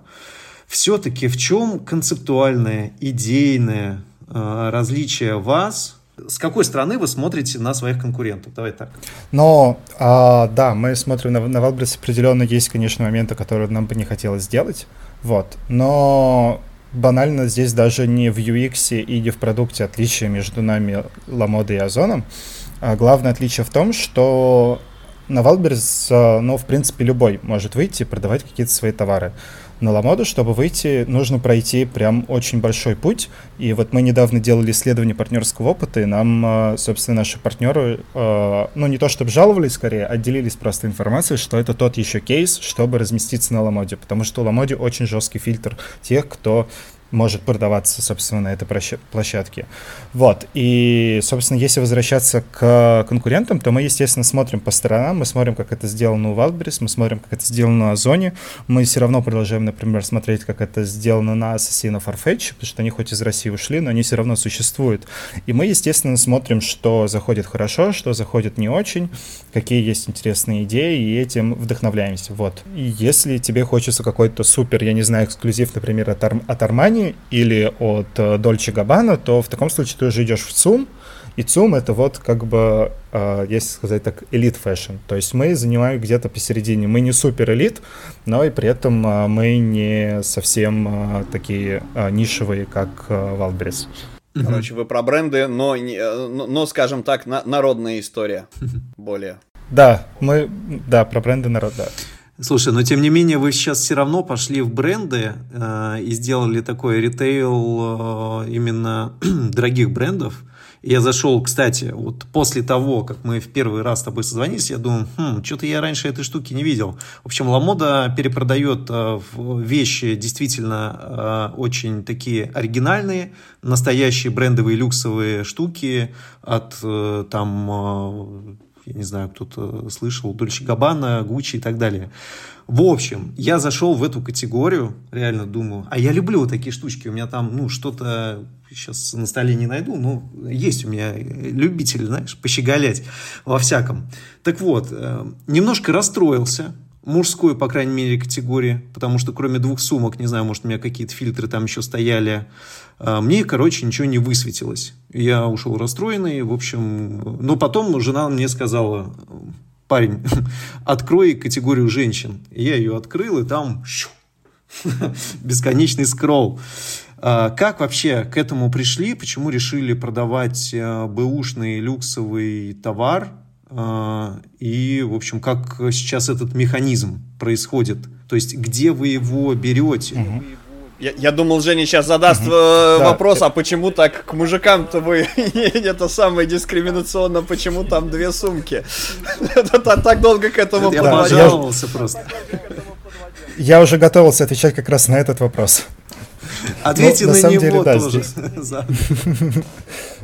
Все-таки в чем концептуальное, идейное э, различие вас с какой стороны вы смотрите на своих конкурентов? Давай так. Но, а, да, мы смотрим на, на Wildberries определенно есть, конечно, моменты, которые нам бы не хотелось сделать, вот, но банально здесь даже не в UX и не в продукте отличие между нами, Ламодой и Озоном, а главное отличие в том, что на Wildberries, а, ну, в принципе, любой может выйти и продавать какие-то свои товары на Ламоду, чтобы выйти, нужно пройти прям очень большой путь. И вот мы недавно делали исследование партнерского опыта, и нам, а, собственно, наши партнеры, а, ну, не то чтобы жаловались, скорее, отделились просто информацией, что это тот еще кейс, чтобы разместиться на Ламоде, потому что у Ламоде очень жесткий фильтр тех, кто может продаваться, собственно, на этой площадке. Вот. И, собственно, если возвращаться к конкурентам, то мы, естественно, смотрим по сторонам, мы смотрим, как это сделано у Wildberries, мы смотрим, как это сделано на Озоне. Мы все равно продолжаем, например, смотреть, как это сделано на Assassin Farfetch, потому что они хоть из России ушли, но они все равно существуют. И мы, естественно, смотрим, что заходит хорошо, что заходит не очень, какие есть интересные идеи, и этим вдохновляемся. Вот. И если тебе хочется какой-то супер, я не знаю, эксклюзив, например, от, Ар- от Или от э, Dolce Gabbana, то в таком случае ты уже идешь в ЦУМ, и ЦУМ это вот как бы, э, если сказать так, elite fashion. То есть мы занимаем где-то посередине. Мы не супер elite, но и при этом э, мы не совсем такие нишевые, как Wildberries. Короче, вы про бренды, но, но, но скажем так, на, народная история более. Да, мы, да, про бренды народ, да. Слушай, но тем не менее вы сейчас все равно пошли в бренды э, и сделали такой ритейл э, именно дорогих брендов. Я зашел, кстати, вот после того, как мы в первый раз с тобой созвонились, я думаю, хм, что-то я раньше этой штуки не видел. В общем, Ламода перепродает э, вещи действительно э, очень такие оригинальные, настоящие брендовые люксовые штуки от э, там я не знаю, кто-то слышал, Дольче Габана, Гуччи и так далее. В общем, я зашел в эту категорию, реально думаю, а я люблю вот такие штучки, у меня там, ну, что-то сейчас на столе не найду, но есть у меня любители, знаешь, пощеголять во всяком. Так вот, э, немножко расстроился, мужской, по крайней мере, категории, потому что кроме двух сумок, не знаю, может, у меня какие-то фильтры там еще стояли, мне, короче, ничего не высветилось. Я ушел расстроенный, в общем, но потом жена мне сказала, парень, открой категорию женщин. Я ее открыл, и там бесконечный скролл. А, как вообще к этому пришли? Почему решили продавать э, бэушный люксовый товар? А, и, в общем, как сейчас этот механизм происходит? То есть, где вы его берете? Угу. Я, я думал, Женя сейчас задаст э, да. вопрос, а почему так к мужикам-то вы это самое дискриминационно, почему там две сумки? Так долго к этому подводил. просто. Я уже готовился отвечать как раз на этот вопрос. Ответьте ну, на, него тоже.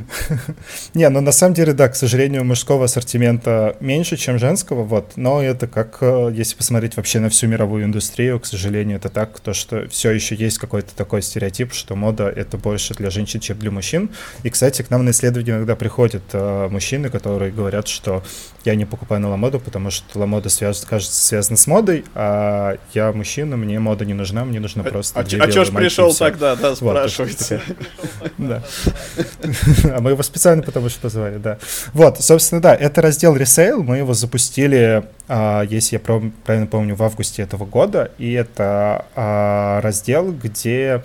Не, ну на самом деле, да, к сожалению, мужского ассортимента меньше, чем женского, вот. Но это как, э, если посмотреть вообще на всю мировую индустрию, к сожалению, это так, то, что все еще есть какой-то такой стереотип, что мода — это больше для женщин, чем для мужчин. И, кстати, к нам на исследования иногда приходят э, мужчины, которые говорят, что я не покупаю на ламоду, потому что ламода связ... кажется связана с модой, а я мужчина, мне мода не нужна, мне нужно а, просто а, а чё ж пришел тогда, да, спрашивайте. Да. А мы его специально потому что позвали, да. Вот, собственно, да, это раздел ресейл, мы его запустили, а, если я правильно помню, в августе этого года, и это а, раздел, где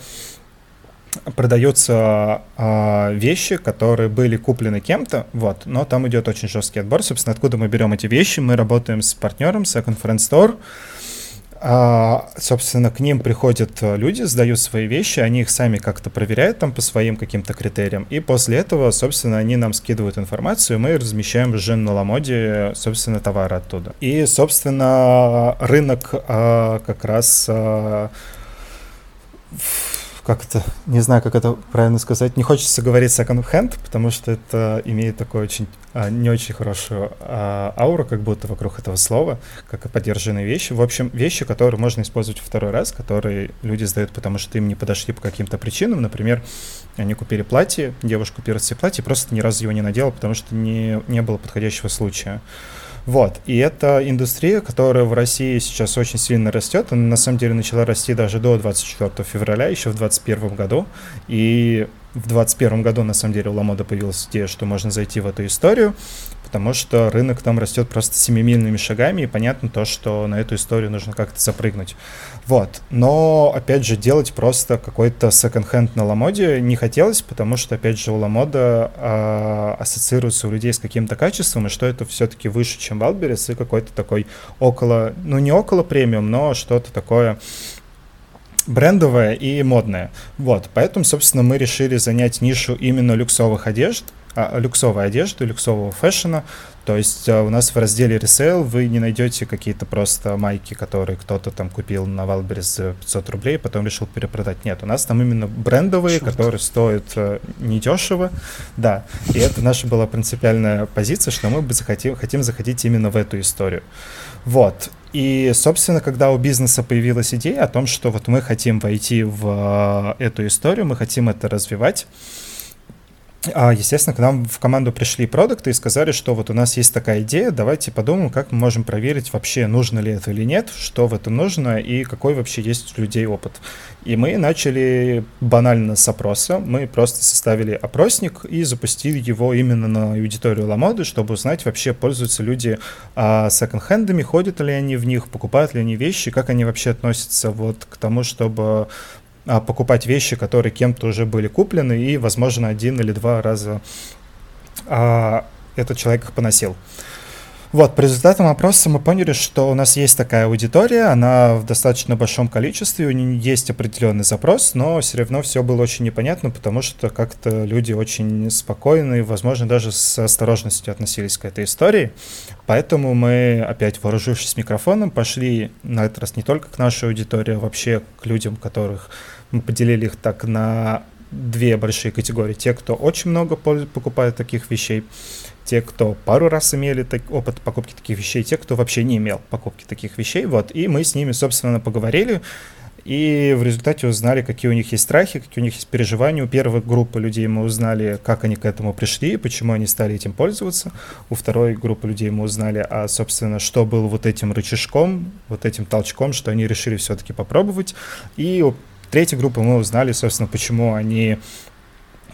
продаются э, вещи, которые были куплены кем-то, вот, но там идет очень жесткий отбор. Собственно, откуда мы берем эти вещи? Мы работаем с партнером Second Friend Store. А, собственно, к ним приходят люди, сдают свои вещи, они их сами как-то проверяют там по своим каким-то критериям, и после этого, собственно, они нам скидывают информацию, мы размещаем уже на Ламоде, собственно, товары оттуда. И, собственно, рынок а, как раз а, как это, не знаю, как это правильно сказать, не хочется говорить second hand, потому что это имеет такую очень, а, не очень хорошую а, ауру, как будто вокруг этого слова, как и поддержанные вещи. В общем, вещи, которые можно использовать второй раз, которые люди сдают, потому что им не подошли по каким-то причинам. Например, они купили платье, девушка купила себе платье, просто ни разу его не надела, потому что не, не было подходящего случая. Вот, и это индустрия, которая в России сейчас очень сильно растет. Она на самом деле начала расти даже до 24 февраля, еще в 2021 году. И в 2021 году, на самом деле, у Ламода появилась идея, что можно зайти в эту историю потому что рынок там растет просто семимильными шагами, и понятно то, что на эту историю нужно как-то запрыгнуть. Вот. Но, опять же, делать просто какой-то секонд-хенд на Ламоде не хотелось, потому что, опять же, у Ламода э, ассоциируется у людей с каким-то качеством, и что это все-таки выше, чем Wildberries, и какой-то такой около, ну не около премиум, но что-то такое брендовое и модное. Вот, поэтому, собственно, мы решили занять нишу именно люксовых одежд, люксовой одежды, люксового fashion а. То есть а, у нас в разделе resale вы не найдете какие-то просто майки, которые кто-то там купил на Wildberries за 500 рублей, а потом решил перепродать. Нет, у нас там именно брендовые, Черт. которые стоят э, недешево. Да, и это наша была принципиальная позиция, что мы бы захотим, хотим заходить именно в эту историю. Вот. И, собственно, когда у бизнеса появилась идея о том, что вот мы хотим войти в эту историю, мы хотим это развивать, а, естественно, к нам в команду пришли продукты и сказали, что вот у нас есть такая идея, давайте подумаем, как мы можем проверить вообще, нужно ли это или нет, что в этом нужно и какой вообще есть у людей опыт. И мы начали банально с опроса, мы просто составили опросник и запустили его именно на аудиторию Ламоды, чтобы узнать вообще, пользуются люди а, секонд-хендами, ходят ли они в них, покупают ли они вещи, как они вообще относятся вот к тому, чтобы а, покупать вещи, которые кем-то уже были куплены, и, возможно, один или два раза а, этот человек их поносил. Вот, по результатам опроса мы поняли, что у нас есть такая аудитория, она в достаточно большом количестве, у нее есть определенный запрос, но все равно все было очень непонятно, потому что как-то люди очень спокойны, возможно, даже с осторожностью относились к этой истории. Поэтому мы, опять вооружившись микрофоном, пошли на этот раз не только к нашей аудитории, а вообще к людям, которых мы поделили их так на две большие категории. Те, кто очень много покупает таких вещей, те, кто пару раз имели так, опыт покупки таких вещей, те, кто вообще не имел покупки таких вещей. Вот, и мы с ними, собственно, поговорили, и в результате узнали, какие у них есть страхи, какие у них есть переживания. У первой группы людей мы узнали, как они к этому пришли, почему они стали этим пользоваться. У второй группы людей мы узнали, а, собственно, что было вот этим рычажком, вот этим толчком, что они решили все-таки попробовать. И у третьей группы мы узнали, собственно, почему они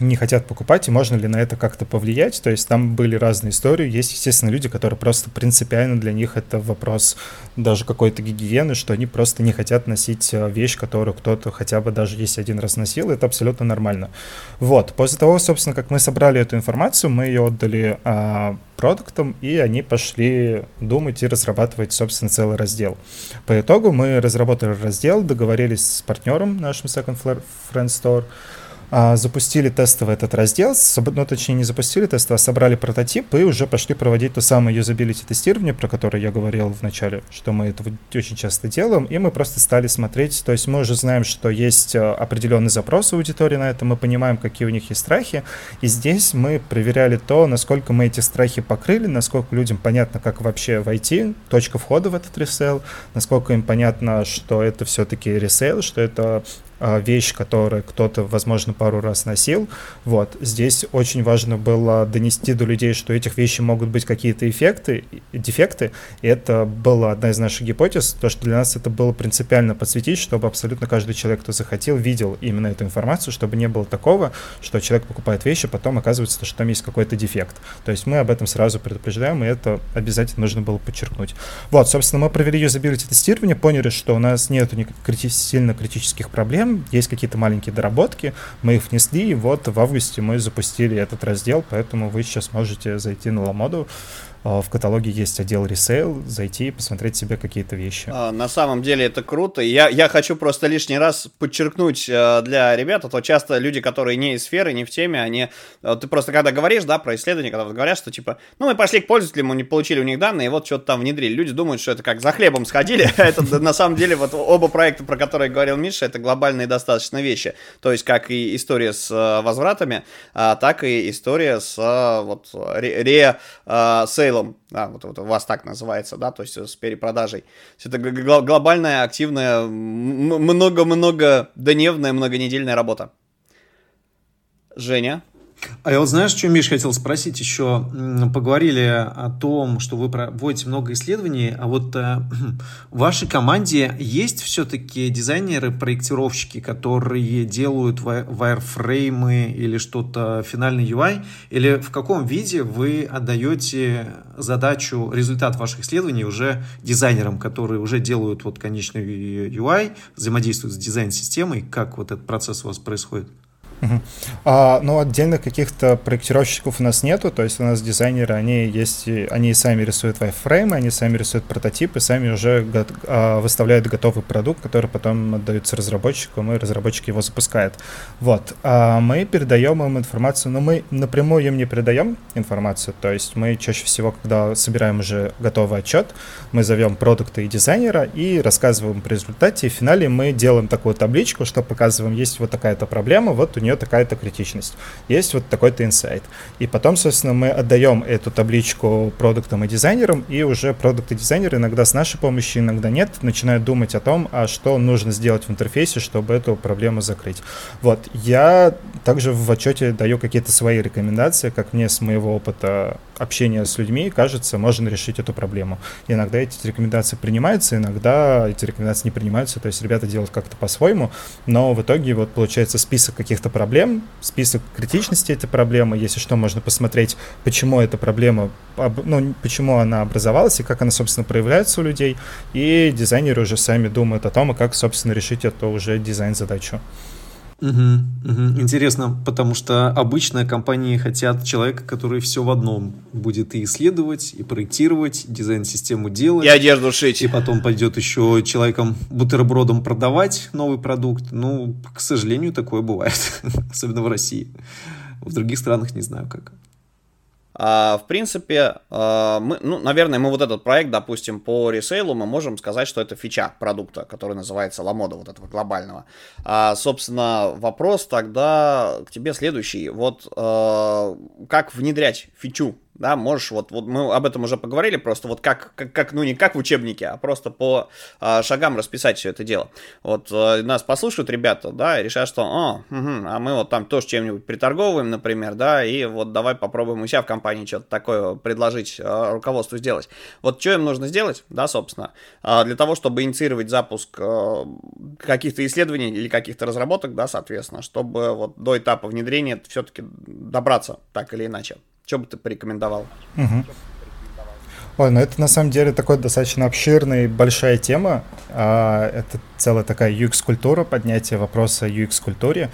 не хотят покупать, и можно ли на это как-то повлиять. То есть там были разные истории. Есть, естественно, люди, которые просто принципиально для них это вопрос даже какой-то гигиены, что они просто не хотят носить э, вещь, которую кто-то хотя бы даже если один раз носил, это абсолютно нормально. Вот. После того, собственно, как мы собрали эту информацию, мы ее отдали а, продуктам, и они пошли думать и разрабатывать, собственно, целый раздел. По итогу мы разработали раздел, договорились с партнером нашим Second Friend Store, запустили тестовый этот раздел, ну, точнее, не запустили тестовый, а собрали прототип и уже пошли проводить то самое юзабилити тестирование, про которое я говорил в начале, что мы это очень часто делаем, и мы просто стали смотреть, то есть мы уже знаем, что есть а, определенный запрос у аудитории на это, мы понимаем, какие у них есть страхи, и здесь мы проверяли то, насколько мы эти страхи покрыли, насколько людям понятно, как вообще войти, точка входа в этот resale, насколько им понятно, что это все-таки resale, что это а, вещь, которую кто-то, возможно, пару раз носил. Вот. Здесь очень важно было донести до людей, что этих вещей могут быть какие-то эффекты, дефекты. И это была одна из наших гипотез, то, что для нас это было принципиально подсветить, чтобы абсолютно каждый человек, кто захотел, видел именно эту информацию, чтобы не было такого, что человек покупает вещи, потом оказывается, что там есть какой-то дефект. То есть мы об этом сразу предупреждаем, и это обязательно нужно было подчеркнуть. Вот, собственно, мы провели юзабилити тестирование, поняли, что у нас нет крити- сильно критических проблем, есть какие-то маленькие доработки, мы их внесли, и вот в августе мы запустили этот раздел, поэтому вы сейчас можете зайти на Ламоду, в каталоге есть отдел resale, зайти и посмотреть себе какие-то вещи. А, на самом деле это круто. Я, я хочу просто лишний раз подчеркнуть а, для ребят, а то часто люди, которые не из сферы, не в теме, они... Ты просто когда говоришь, да, про исследования, когда говорят, что типа, ну, мы пошли к пользователям, мы не получили у них данные, и вот что-то там внедрили. Люди думают, что это как за хлебом сходили, а это на самом деле вот оба проекта, про которые говорил Миша, это глобальные достаточно вещи. То есть как и история с возвратами, так и история с вот ре-сейлом ритейлом, да, вот, вот у вас так называется, да, то есть с перепродажей. Это глобальная, активная, много-много дневная, многонедельная работа. Женя? А я вот знаешь, что, Миш, хотел спросить еще? Поговорили о том, что вы проводите много исследований, а вот э, в вашей команде есть все-таки дизайнеры, проектировщики, которые делают вайрфреймы или что-то, финальный UI? Или в каком виде вы отдаете задачу, результат ваших исследований уже дизайнерам, которые уже делают вот конечный UI, взаимодействуют с дизайн-системой? Как вот этот процесс у вас происходит? Угу. А, ну, отдельно каких-то проектировщиков у нас нету, то есть у нас дизайнеры, они есть, они сами рисуют вайфреймы, они сами рисуют прототипы, сами уже го- а, выставляют готовый продукт, который потом отдается разработчику, и разработчик его запускает. Вот. А мы передаем им информацию, но мы напрямую им не передаем информацию, то есть мы чаще всего, когда собираем уже готовый отчет, мы зовем продукты и дизайнера и рассказываем про результате, и в финале мы делаем такую табличку, что показываем, есть вот такая-то проблема, вот у нее такая-то критичность, есть вот такой-то инсайт. И потом, собственно, мы отдаем эту табличку продуктам и дизайнерам, и уже продукты дизайнеры иногда с нашей помощью, иногда нет, начинают думать о том, а что нужно сделать в интерфейсе, чтобы эту проблему закрыть. Вот, я также в отчете даю какие-то свои рекомендации, как мне с моего опыта общения с людьми кажется, можно решить эту проблему. И иногда эти рекомендации принимаются, иногда эти рекомендации не принимаются, то есть ребята делают как-то по-своему, но в итоге вот получается список каких-то проблем, список критичности этой проблемы, если что, можно посмотреть, почему эта проблема, ну, почему она образовалась и как она, собственно, проявляется у людей, и дизайнеры уже сами думают о том, и как, собственно, решить эту уже дизайн-задачу. Угу, угу. Интересно, потому что обычно компании хотят человека, который все в одном будет и исследовать, и проектировать, дизайн-систему делать. И одежду шить. И потом пойдет еще человеком бутербродом продавать новый продукт. Ну, к сожалению, такое бывает. Особенно в России. В других странах не знаю как. А, в принципе, а, мы, ну, наверное, мы вот этот проект, допустим, по ресейлу, мы можем сказать, что это фича продукта, который называется Ламода, вот этого глобального. А, собственно, вопрос тогда к тебе следующий. Вот а, как внедрять фичу да, можешь, вот, вот мы об этом уже поговорили, просто вот как, как, как ну не как в учебнике, а просто по а, шагам расписать все это дело. Вот а, нас послушают ребята, да, и решат, что, о, угу, а мы вот там тоже чем-нибудь приторговываем, например, да, и вот давай попробуем у себя в компании что-то такое предложить а, руководству сделать. Вот что им нужно сделать, да, собственно, а, для того, чтобы инициировать запуск а, каких-то исследований или каких-то разработок, да, соответственно, чтобы вот до этапа внедрения все-таки добраться так или иначе. Что бы ты порекомендовал? Угу. Ой, ну это на самом деле такой достаточно обширная и большая тема. А, это целая такая UX-культура, поднятие вопроса UX-культуре.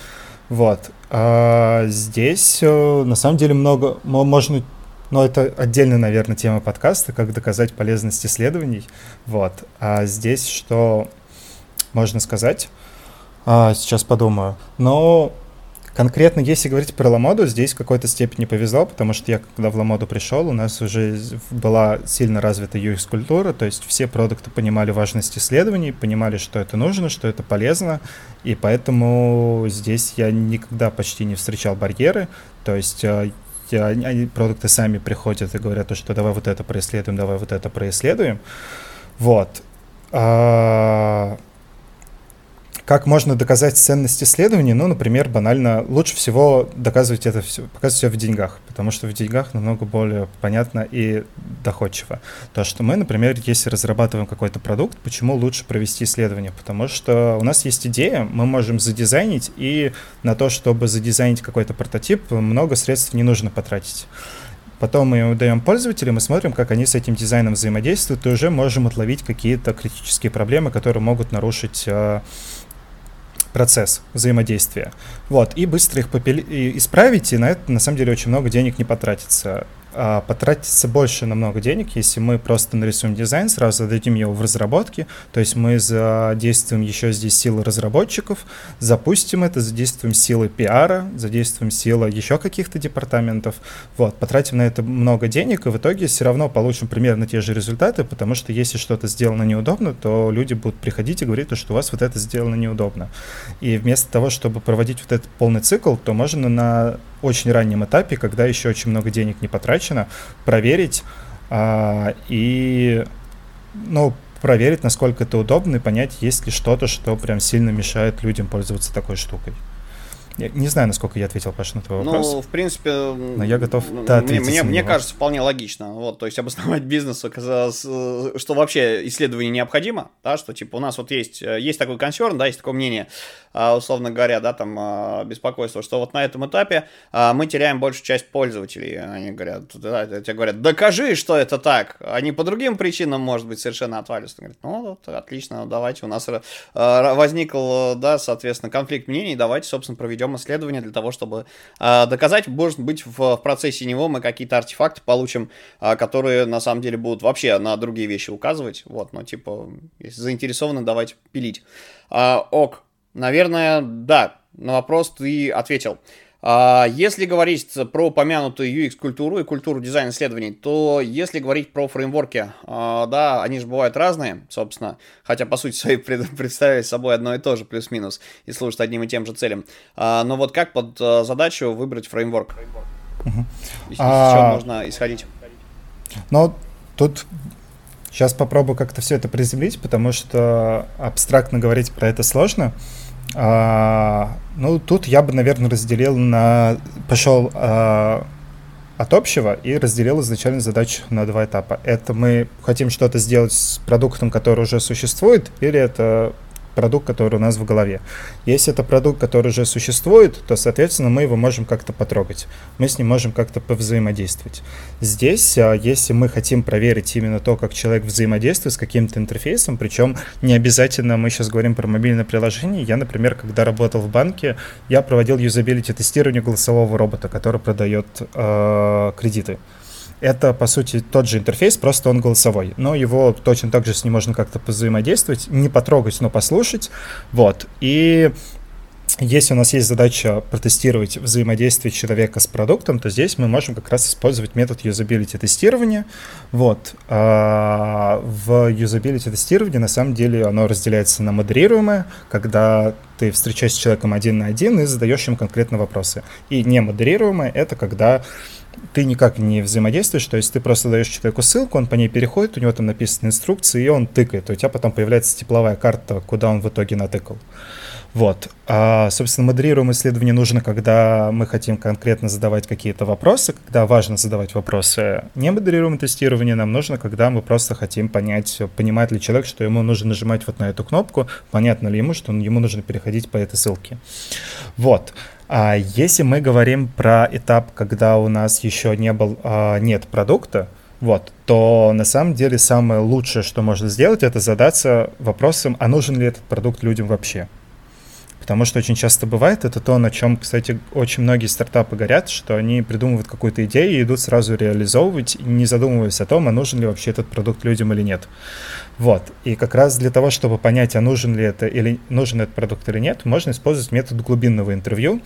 Вот. А здесь э, на самом деле много, можно, но это отдельная, наверное, тема подкаста, как доказать полезность исследований. Вот. А здесь что можно сказать? А, сейчас подумаю. Но Конкретно, если говорить про Ламоду, здесь в какой-то степени повезло, потому что я, когда в Ламоду пришел, у нас уже была сильно развита UX-культура, то есть все продукты понимали важность исследований, понимали, что это нужно, что это полезно, и поэтому здесь я никогда почти не встречал барьеры, то есть э, они, продукты сами приходят и говорят, что давай вот это происследуем, давай вот это происследуем. Вот. Как можно доказать ценность исследований? Ну, например, банально, лучше всего доказывать это все, показывать все в деньгах, потому что в деньгах намного более понятно и доходчиво. То, что мы, например, если разрабатываем какой-то продукт, почему лучше провести исследование? Потому что у нас есть идея, мы можем задизайнить, и на то, чтобы задизайнить какой-то прототип, много средств не нужно потратить. Потом мы его даем пользователям и смотрим, как они с этим дизайном взаимодействуют, и уже можем отловить какие-то критические проблемы, которые могут нарушить а, процесс взаимодействия. Вот, и быстро их попили, исправить, и на это на самом деле очень много денег не потратится потратится больше намного денег, если мы просто нарисуем дизайн, сразу дадим его в разработке, то есть мы задействуем еще здесь силы разработчиков, запустим это, задействуем силы пиара, задействуем силы еще каких-то департаментов, вот, потратим на это много денег, и в итоге все равно получим примерно те же результаты, потому что если что-то сделано неудобно, то люди будут приходить и говорить, что у вас вот это сделано неудобно. И вместо того, чтобы проводить вот этот полный цикл, то можно на очень раннем этапе, когда еще очень много денег не потрачено, проверить а, и, ну, проверить, насколько это удобно и понять, есть ли что-то, что прям сильно мешает людям пользоваться такой штукой. Я не знаю, насколько я ответил, Паша, на твой ну, вопрос. Ну, в принципе... Но я готов да, Мне, мне, мне кажется, вполне логично. Вот, то есть обосновать бизнес, что вообще исследование необходимо, да, что типа у нас вот есть, есть такой консерн, да, есть такое мнение, а, условно говоря, да, там а, беспокойство, что вот на этом этапе а, мы теряем большую часть пользователей. Они говорят, да, тебе говорят, докажи, что это так. Они по другим причинам, может быть, совершенно отвалятся. Говорят, ну, вот, отлично, давайте, у нас возникл, да, соответственно, конфликт мнений, давайте, собственно, проведем проведем исследование для того, чтобы э, доказать, может быть, в, в процессе него мы какие-то артефакты получим, э, которые на самом деле будут вообще на другие вещи указывать. Вот, ну, типа, если заинтересованы, давайте пилить. Э, ок, наверное, да, на вопрос ты ответил. А, если говорить про упомянутую UX-культуру и культуру дизайн-исследований, то если говорить про фреймворки, а, да, они же бывают разные, собственно, хотя по сути своей представляют собой одно и то же, плюс-минус, и служат одним и тем же целям. А, но вот как под задачу выбрать фреймворк? Угу. Из, из чего можно исходить? Ну, тут сейчас попробую как-то все это приземлить, потому что абстрактно говорить про это сложно. А, ну, тут я бы, наверное, разделил на... Пошел а, от общего и разделил изначально задачу на два этапа. Это мы хотим что-то сделать с продуктом, который уже существует, или это продукт, который у нас в голове. Если это продукт, который уже существует, то, соответственно, мы его можем как-то потрогать. Мы с ним можем как-то повзаимодействовать. Здесь, а, если мы хотим проверить именно то, как человек взаимодействует с каким-то интерфейсом, причем не обязательно мы сейчас говорим про мобильное приложение. Я, например, когда работал в банке, я проводил юзабилити тестирование голосового робота, который продает э, кредиты это, по сути, тот же интерфейс, просто он голосовой. Но его точно так же с ним можно как-то взаимодействовать, не потрогать, но послушать. Вот. И если у нас есть задача протестировать взаимодействие человека с продуктом, то здесь мы можем как раз использовать метод юзабилити тестирования. Вот. А в юзабилити тестировании на самом деле оно разделяется на модерируемое, когда ты встречаешься с человеком один на один и задаешь ему конкретно вопросы. И не модерируемое — это когда ты никак не взаимодействуешь, то есть ты просто даешь человеку ссылку, он по ней переходит, у него там написаны инструкции, и он тыкает, у тебя потом появляется тепловая карта, куда он в итоге натыкал. Вот. А, собственно, модерируем исследование нужно, когда мы хотим конкретно задавать какие-то вопросы, когда важно задавать вопросы. Не модерируем тестирование нам нужно, когда мы просто хотим понять, понимает ли человек, что ему нужно нажимать вот на эту кнопку, понятно ли ему, что ему нужно переходить по этой ссылке. Вот. А если мы говорим про этап, когда у нас еще не был, а, нет продукта, вот, то на самом деле самое лучшее, что можно сделать, это задаться вопросом, а нужен ли этот продукт людям вообще. Потому что очень часто бывает, это то, на чем, кстати, очень многие стартапы горят, что они придумывают какую-то идею и идут сразу реализовывать, не задумываясь о том, а нужен ли вообще этот продукт людям или нет. Вот. И как раз для того, чтобы понять, а нужен ли это или нужен этот продукт или нет, можно использовать метод глубинного интервью.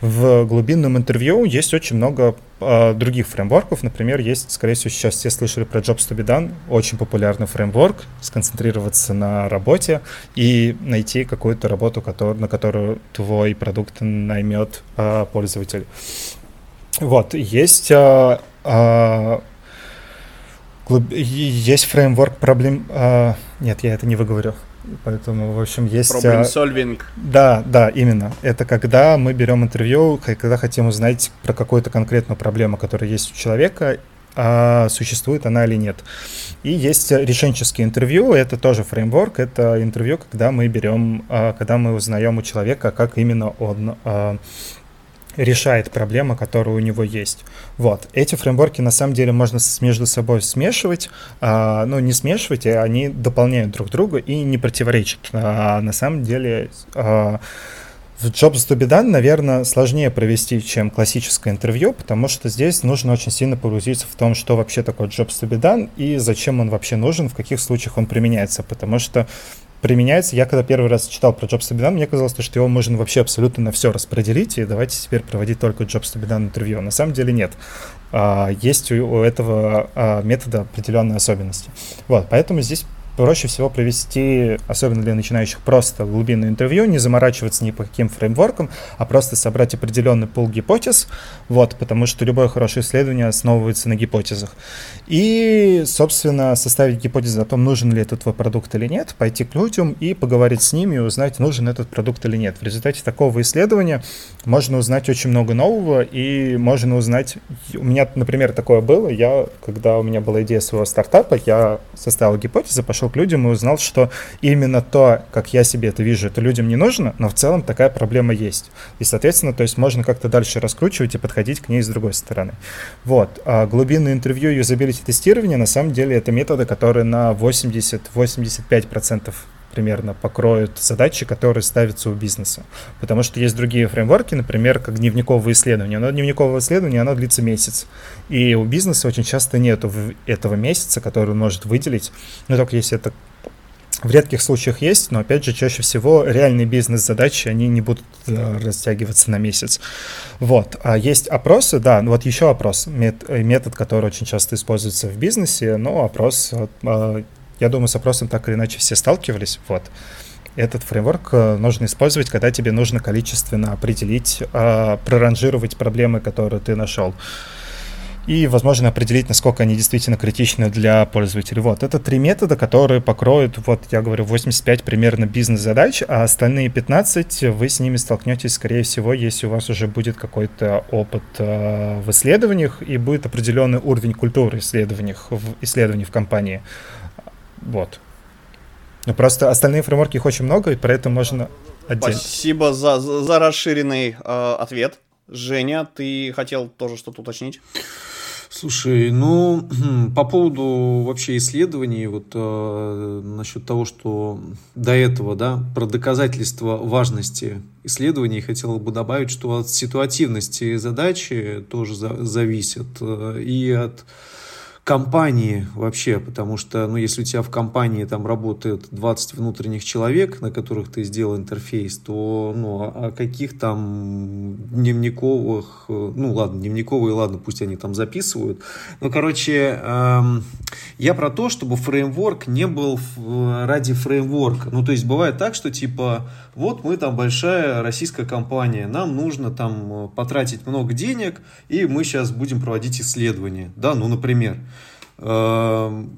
В глубинном интервью есть очень много э, других фреймворков. Например, есть, скорее всего, сейчас все слышали про Jobs to be done, очень популярный фреймворк, сконцентрироваться на работе и найти какую-то работу, который, на которую твой продукт наймет э, пользователь. Вот, есть э, э, есть фреймворк проблем... А, нет, я это не выговорю. Поэтому, в общем, есть... Problem solving. Да, да, именно. Это когда мы берем интервью, когда хотим узнать про какую-то конкретную проблему, которая есть у человека, а существует она или нет. И есть решенческие интервью, это тоже фреймворк, это интервью, когда мы берем, когда мы узнаем у человека, как именно он решает проблемы, которые у него есть. Вот. Эти фреймворки на самом деле можно между собой смешивать, а, ну не смешивать, а они дополняют друг друга и не противоречат. А, на самом деле а, в Jobs to be done, наверное, сложнее провести, чем классическое интервью, потому что здесь нужно очень сильно погрузиться в том, что вообще такое Jobs to be done и зачем он вообще нужен, в каких случаях он применяется, потому что применяется. Я когда первый раз читал про Jobs to be done, мне казалось, что его можно вообще абсолютно на все распределить, и давайте теперь проводить только Jobs to be done интервью. На самом деле нет. А, есть у этого а, метода определенные особенности. Вот, поэтому здесь проще всего провести, особенно для начинающих, просто глубинное интервью, не заморачиваться ни по каким фреймворкам, а просто собрать определенный пул гипотез, вот, потому что любое хорошее исследование основывается на гипотезах. И, собственно, составить гипотезу о том, нужен ли этот твой продукт или нет, пойти к людям и поговорить с ними и узнать, нужен этот продукт или нет. В результате такого исследования можно узнать очень много нового, и можно узнать... У меня, например, такое было, я, когда у меня была идея своего стартапа, я составил гипотезу, пошел к людям и узнал, что именно то, как я себе это вижу, это людям не нужно, но в целом такая проблема есть. И, соответственно, то есть можно как-то дальше раскручивать и подходить к ней с другой стороны. Вот. А глубинное интервью и юзабилити тестирование, на самом деле, это методы, которые на 80-85% примерно покроют задачи, которые ставятся у бизнеса. Потому что есть другие фреймворки, например, как дневниковое исследование. Но дневниковое исследование, оно длится месяц. И у бизнеса очень часто нет этого месяца, который он может выделить, но только если это в редких случаях есть, но опять же, чаще всего реальные бизнес-задачи, они не будут э, растягиваться на месяц. Вот. А есть опросы, да, вот еще опрос, мет, метод, который очень часто используется в бизнесе, но опрос э, я думаю, с опросом так или иначе все сталкивались. Вот. Этот фреймворк э, нужно использовать, когда тебе нужно количественно определить, а, проранжировать проблемы, которые ты нашел и, возможно, определить, насколько они действительно критичны для пользователей. Вот, это три метода, которые покроют, вот, я говорю, 85 примерно бизнес-задач, а остальные 15 вы с ними столкнетесь, скорее всего, если у вас уже будет какой-то опыт э, в исследованиях и будет определенный уровень культуры исследований в, исследований в компании. Вот. Ну, просто остальные фреймворки их очень много, и про это можно отдельно. Спасибо за, за расширенный э, ответ. Женя, ты хотел тоже что-то уточнить? Слушай, ну, по поводу вообще исследований, вот э, насчет того, что до этого, да, про доказательство важности исследований хотел бы добавить, что от ситуативности задачи тоже за, зависит э, и от компании вообще, потому что, ну, если у тебя в компании там работает 20 внутренних человек, на которых ты сделал интерфейс, то, ну, о каких там дневниковых, ну, ладно, дневниковые, ладно, пусть они там записывают, но, короче, эм, я про то, чтобы фреймворк не был ради фреймворка, ну, то есть бывает так, что, типа, вот мы там большая российская компания, нам нужно там потратить много денег, и мы сейчас будем проводить исследования, да, ну, например, Эм,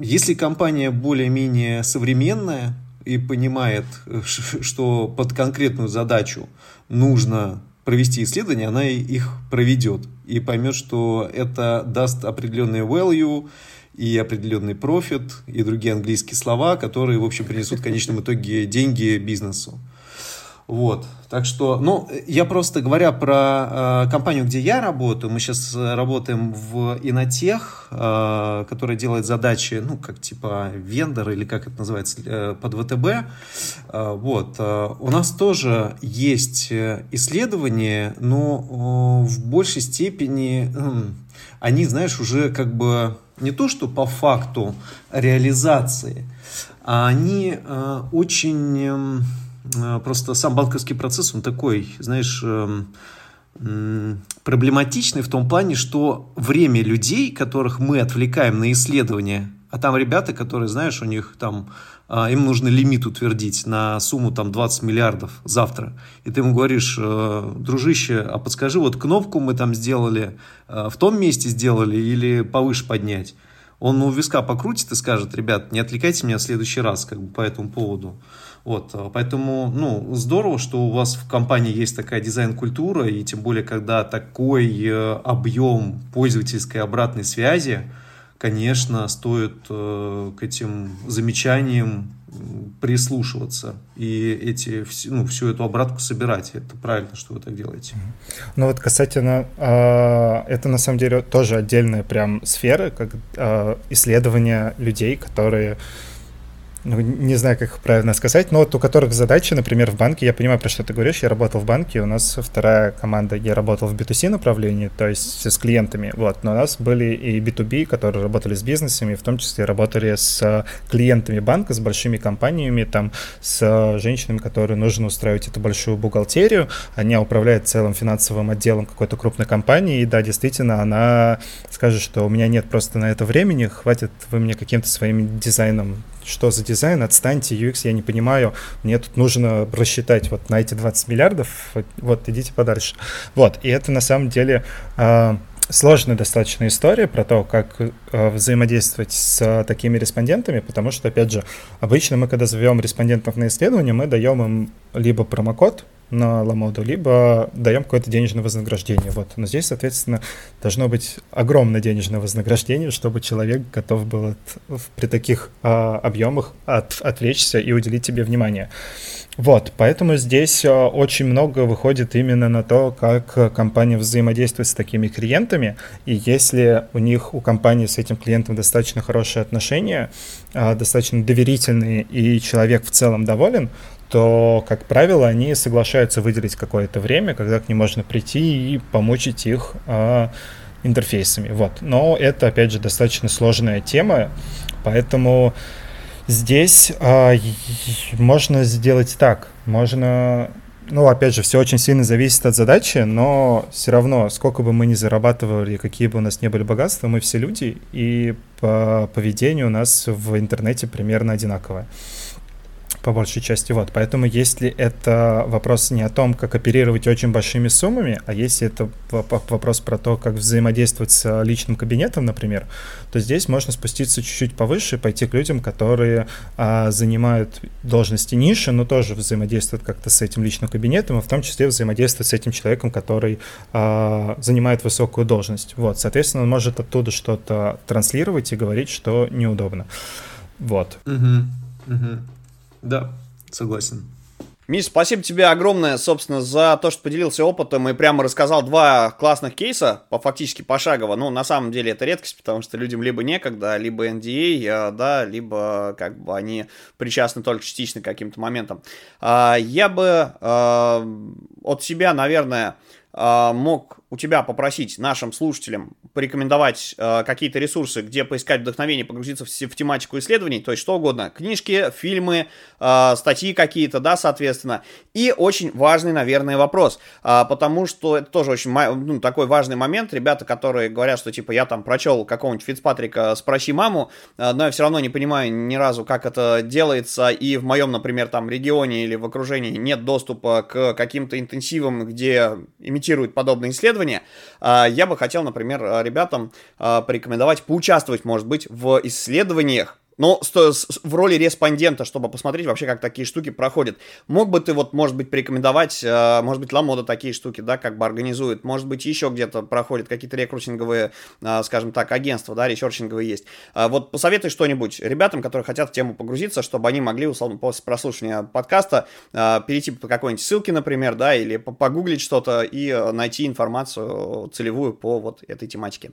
если компания более-менее современная и понимает, что под конкретную задачу нужно провести исследование, она их проведет. И поймет, что это даст определенный value и определенный профит и другие английские слова, которые, в общем, принесут в конечном итоге деньги бизнесу. Вот. Так что, ну, я просто говоря про э, компанию, где я работаю, мы сейчас э, работаем в Инотех, э, которая делает задачи, ну, как типа вендор или как это называется, э, под ВТБ. Э, вот. Э, у нас тоже есть э, исследования, но э, в большей степени э, они, знаешь, уже как бы не то, что по факту реализации, а они э, очень... Э, Э, просто сам банковский процесс, он такой, знаешь, эм, проблематичный в том плане, что время людей, которых мы отвлекаем на исследования, а там ребята, которые, знаешь, у них там, им нужно лимит утвердить на сумму там 20 миллиардов завтра. И ты ему говоришь, э, дружище, а подскажи, вот кнопку мы там сделали, э, в том месте сделали или повыше поднять? Он у виска покрутит и скажет, ребят, не отвлекайте меня в следующий раз как бы по этому поводу. Вот, э, поэтому, ну, здорово, что у вас в компании есть такая дизайн-культура, и тем более, когда такой объем пользовательской обратной связи, конечно, стоит э, к этим замечаниям прислушиваться и эти, ну, всю эту обратку собирать. Это правильно, что вы так делаете. Ну вот касательно, э, это на самом деле тоже отдельная прям сфера, как э, исследования людей, которые ну, не знаю, как правильно сказать, но вот у которых задачи, например, в банке, я понимаю, про что ты говоришь, я работал в банке, у нас вторая команда, я работал в B2C направлении, то есть с клиентами, вот, но у нас были и B2B, которые работали с бизнесами, в том числе работали с клиентами банка, с большими компаниями, там, с женщинами, которые нужно устраивать эту большую бухгалтерию, они управляют целым финансовым отделом какой-то крупной компании, и да, действительно, она скажет, что у меня нет просто на это времени, хватит вы мне каким-то своим дизайном что за дизайн, отстаньте, UX я не понимаю, мне тут нужно рассчитать вот на эти 20 миллиардов, вот идите подальше. Вот, и это на самом деле э, сложная достаточно история про то, как э, взаимодействовать с такими респондентами, потому что, опять же, обычно мы, когда зовем респондентов на исследование, мы даем им либо промокод, на ламоду, либо даем какое-то денежное вознаграждение. Вот. Но здесь, соответственно, должно быть огромное денежное вознаграждение, чтобы человек готов был от, при таких а, объемах от, отвлечься и уделить тебе внимание. Вот, поэтому здесь а, очень много выходит именно на то, как компания взаимодействует с такими клиентами, и если у них, у компании с этим клиентом достаточно хорошие отношения, а, достаточно доверительные, и человек в целом доволен, то, как правило, они соглашаются выделить какое-то время, когда к ним можно прийти и помучить их а, интерфейсами. Вот. Но это, опять же, достаточно сложная тема, поэтому здесь а, можно сделать так. Можно ну, опять же, все очень сильно зависит от задачи, но все равно, сколько бы мы ни зарабатывали, какие бы у нас не были богатства, мы все люди, и по поведению у нас в интернете примерно одинаковое по большей части. Вот. Поэтому если это вопрос не о том, как оперировать очень большими суммами, а если это вопрос про то, как взаимодействовать с личным кабинетом, например, то здесь можно спуститься чуть-чуть повыше, пойти к людям, которые а, занимают должности ниши, но тоже взаимодействуют как-то с этим личным кабинетом, и в том числе взаимодействуют с этим человеком, который а, занимает высокую должность. Вот, соответственно, он может оттуда что-то транслировать и говорить, что неудобно. Вот. Угу, угу. Да, согласен. Миш, спасибо тебе огромное, собственно, за то, что поделился опытом и прямо рассказал два классных кейса, по фактически пошагово. Ну, на самом деле это редкость, потому что людям либо некогда, либо NDA, а, да, либо как бы они причастны только частично к каким-то моментам. А, я бы а, от себя, наверное, э, мог у тебя попросить нашим слушателям порекомендовать э, какие-то ресурсы, где поискать вдохновение, погрузиться в, в тематику исследований, то есть что угодно, книжки, фильмы, э, статьи какие-то, да, соответственно. И очень важный, наверное, вопрос, э, потому что это тоже очень ну, такой важный момент. Ребята, которые говорят, что типа я там прочел какого-нибудь Фицпатрика «Спроси маму», э, но я все равно не понимаю ни разу, как это делается, и в моем, например, там регионе или в окружении нет доступа к каким-то интенсивам, где имитируют подобные исследования, э, я бы хотел, например, ребятам э, порекомендовать поучаствовать, может быть, в исследованиях, но в роли респондента, чтобы посмотреть вообще, как такие штуки проходят. Мог бы ты вот, может быть, порекомендовать, э, может быть, Ламода такие штуки, да, как бы организует, может быть, еще где-то проходят какие-то рекрутинговые, э, скажем так, агентства, да, ресерчинговые есть. А вот посоветуй что-нибудь ребятам, которые хотят в тему погрузиться, чтобы они могли, условно, после прослушивания подкаста э, перейти по какой-нибудь ссылке, например, да, или погуглить что-то и найти информацию целевую по вот этой тематике.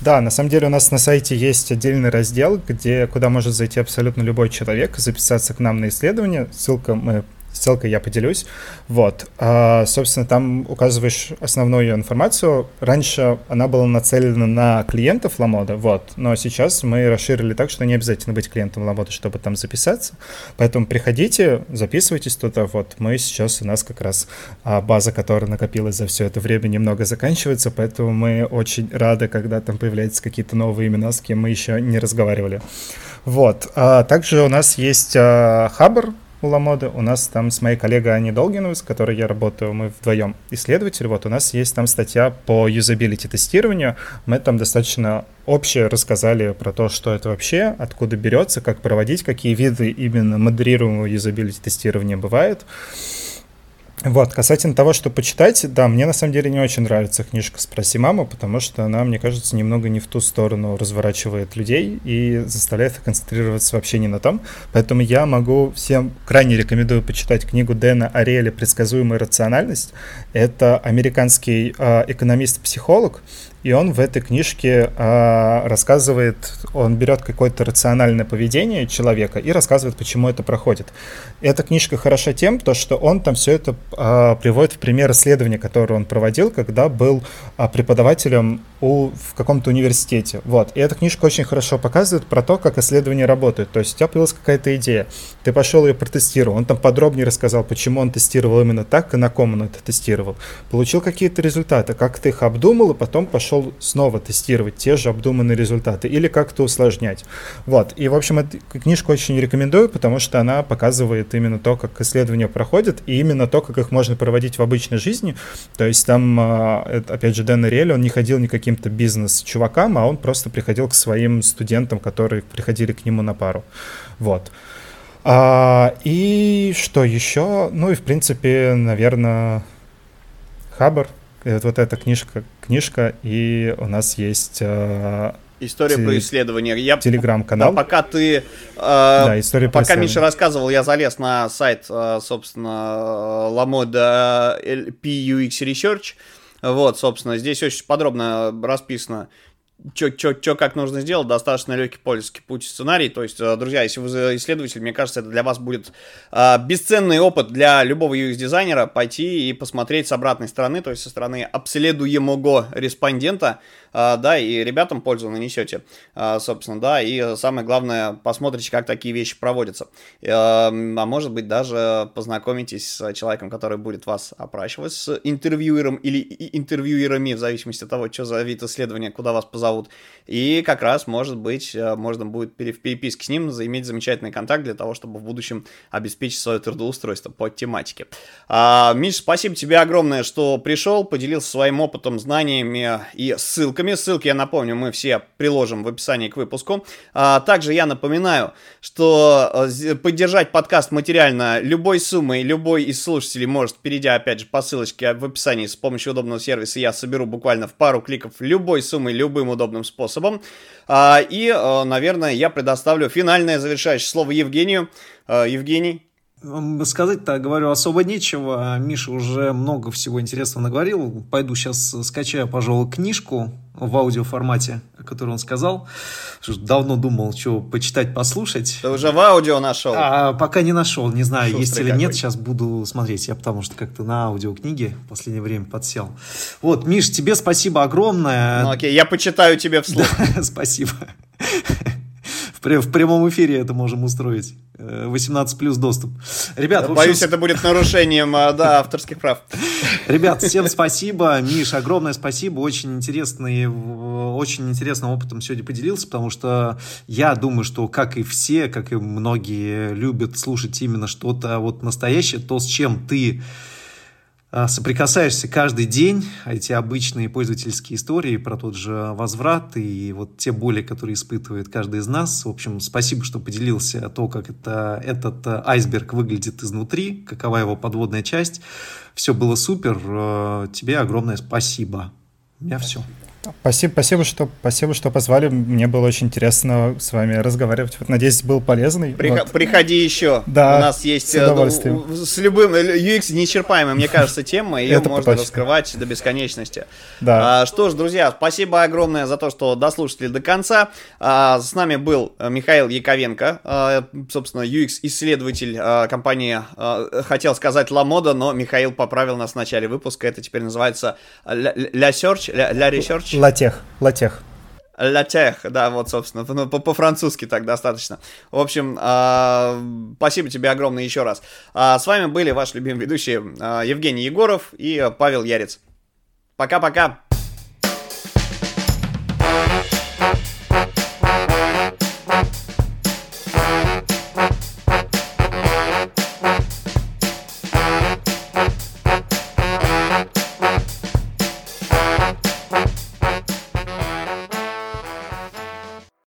Да, на самом деле у нас на сайте есть отдельный раздел, где, куда может зайти абсолютно любой человек, записаться к нам на исследование. Ссылка мы ссылкой я поделюсь. Вот. А, собственно, там указываешь основную информацию. Раньше она была нацелена на клиентов Ламода, вот, но сейчас мы расширили так, что не обязательно быть клиентом Ламода, чтобы там записаться. Поэтому приходите, записывайтесь туда. Вот мы сейчас, у нас как раз а, база, которая накопилась за все это время, немного заканчивается, поэтому мы очень рады, когда там появляются какие-то новые имена, с кем мы еще не разговаривали. Вот. А также у нас есть а, Хабр, у Ламоды. У нас там с моей коллегой Аней Долгиновой, с которой я работаю, мы вдвоем исследователи. Вот у нас есть там статья по юзабилити тестированию. Мы там достаточно общее рассказали про то, что это вообще, откуда берется, как проводить, какие виды именно модерируемого юзабилити тестирования бывают. Вот, касательно того, что почитать, да, мне на самом деле не очень нравится книжка «Спроси маму», потому что она, мне кажется, немного не в ту сторону разворачивает людей и заставляет их концентрироваться вообще не на том. Поэтому я могу всем крайне рекомендую почитать книгу Дэна Ариэля «Предсказуемая рациональность». Это американский э, экономист-психолог, и он в этой книжке э, рассказывает, он берет какое-то рациональное поведение человека и рассказывает, почему это проходит. Эта книжка хороша тем, то, что он там все это э, приводит в пример исследования, которое он проводил, когда был э, преподавателем у, в каком-то университете. Вот. И эта книжка очень хорошо показывает про то, как исследования работают. То есть у тебя появилась какая-то идея, ты пошел ее протестировал, он там подробнее рассказал, почему он тестировал именно так и на ком он это тестировал. Получил какие-то результаты, как ты их обдумал, и потом пошел пошел снова тестировать те же обдуманные результаты или как-то усложнять. Вот. И, в общем, эту книжку очень рекомендую, потому что она показывает именно то, как исследования проходят, и именно то, как их можно проводить в обычной жизни. То есть там, а, опять же, Дэн Риэль, он не ходил ни каким-то бизнес-чувакам, а он просто приходил к своим студентам, которые приходили к нему на пару. Вот. А, и что еще? Ну и, в принципе, наверное, Хабр, это вот эта книжка, книжка, и у нас есть э, История те... про исследование. Я... Телеграм-канал. Да, пока ты... Э, да, история Пока Миша рассказывал, я залез на сайт, э, собственно, Ламода PUX Research. Вот, собственно, здесь очень подробно расписано, что как нужно сделать, достаточно легкий пользовательский путь сценарий. То есть, э, друзья, если вы исследователь, мне кажется, это для вас будет э, бесценный опыт для любого UX-дизайнера пойти и посмотреть с обратной стороны, то есть со стороны обследуемого респондента, а, да, и ребятам пользу нанесете, а, собственно, да, и самое главное, посмотрите, как такие вещи проводятся. А, а может быть, даже познакомитесь с человеком, который будет вас опрашивать, с интервьюером или интервьюерами, в зависимости от того, что за вид исследования, куда вас позовут. И как раз, может быть, можно будет в переписке с ним заиметь замечательный контакт для того, чтобы в будущем обеспечить свое трудоустройство по тематике. Миш, спасибо тебе огромное, что пришел, поделился своим опытом, знаниями и ссылками. Ссылки, я напомню, мы все приложим в описании к выпуску. А, также я напоминаю, что э, поддержать подкаст материально любой суммой, любой из слушателей может, перейдя, опять же, по ссылочке в описании с помощью удобного сервиса, я соберу буквально в пару кликов любой суммой, любым удобным способом. А, и, э, наверное, я предоставлю финальное завершающее слово Евгению. Э, Евгений, Сказать-то, говорю, особо нечего. Миша уже много всего интересного наговорил. Пойду сейчас скачаю, пожалуй, книжку в аудиоформате, о которой он сказал. Давно думал, что почитать, послушать. Ты уже в аудио нашел? А, пока не нашел, не знаю, Шустрый есть или нет. Сейчас буду смотреть. Я потому что как-то на аудиокниге в последнее время подсел. Вот, Миш, тебе спасибо огромное. Ну окей, я почитаю тебе вслух. Спасибо в прямом эфире это можем устроить. 18 э, плюс доступ. Ребят, общем... Боюсь, это будет нарушением а, да, авторских прав. Ребят, всем спасибо. Миш, огромное спасибо. Очень интересный, очень интересным опытом сегодня поделился, потому что я думаю, что, как и все, как и многие любят слушать именно что-то вот настоящее, то, с чем ты соприкасаешься каждый день, эти обычные пользовательские истории про тот же возврат и вот те боли, которые испытывает каждый из нас. В общем, спасибо, что поделился то, как это, этот э, айсберг выглядит изнутри, какова его подводная часть. Все было супер. Э, тебе огромное спасибо. У меня все. Спасибо, спасибо, что, спасибо, что позвали. Мне было очень интересно с вами разговаривать. Вот, надеюсь, был полезный. Прих... Вот. Приходи еще. Да, У нас есть с, э, удовольствием. Ну, с любым UX неисчерпаемая, мне кажется, тема. Ее можно раскрывать до бесконечности. Да. А, что ж, друзья, спасибо огромное за то, что дослушали до конца. А, с нами был э, Михаил Яковенко, а, собственно, UX-исследователь а, компании, а, хотел сказать La Moda, но Михаил поправил нас в начале выпуска. Это теперь называется La, La Search, La, La Research. Латех, латех. Латех, да, вот, собственно, ну, по-французски так достаточно. В общем, э, спасибо тебе огромное еще раз. А, с вами были ваши любимые ведущие э, Евгений Егоров и Павел Ярец. Пока-пока.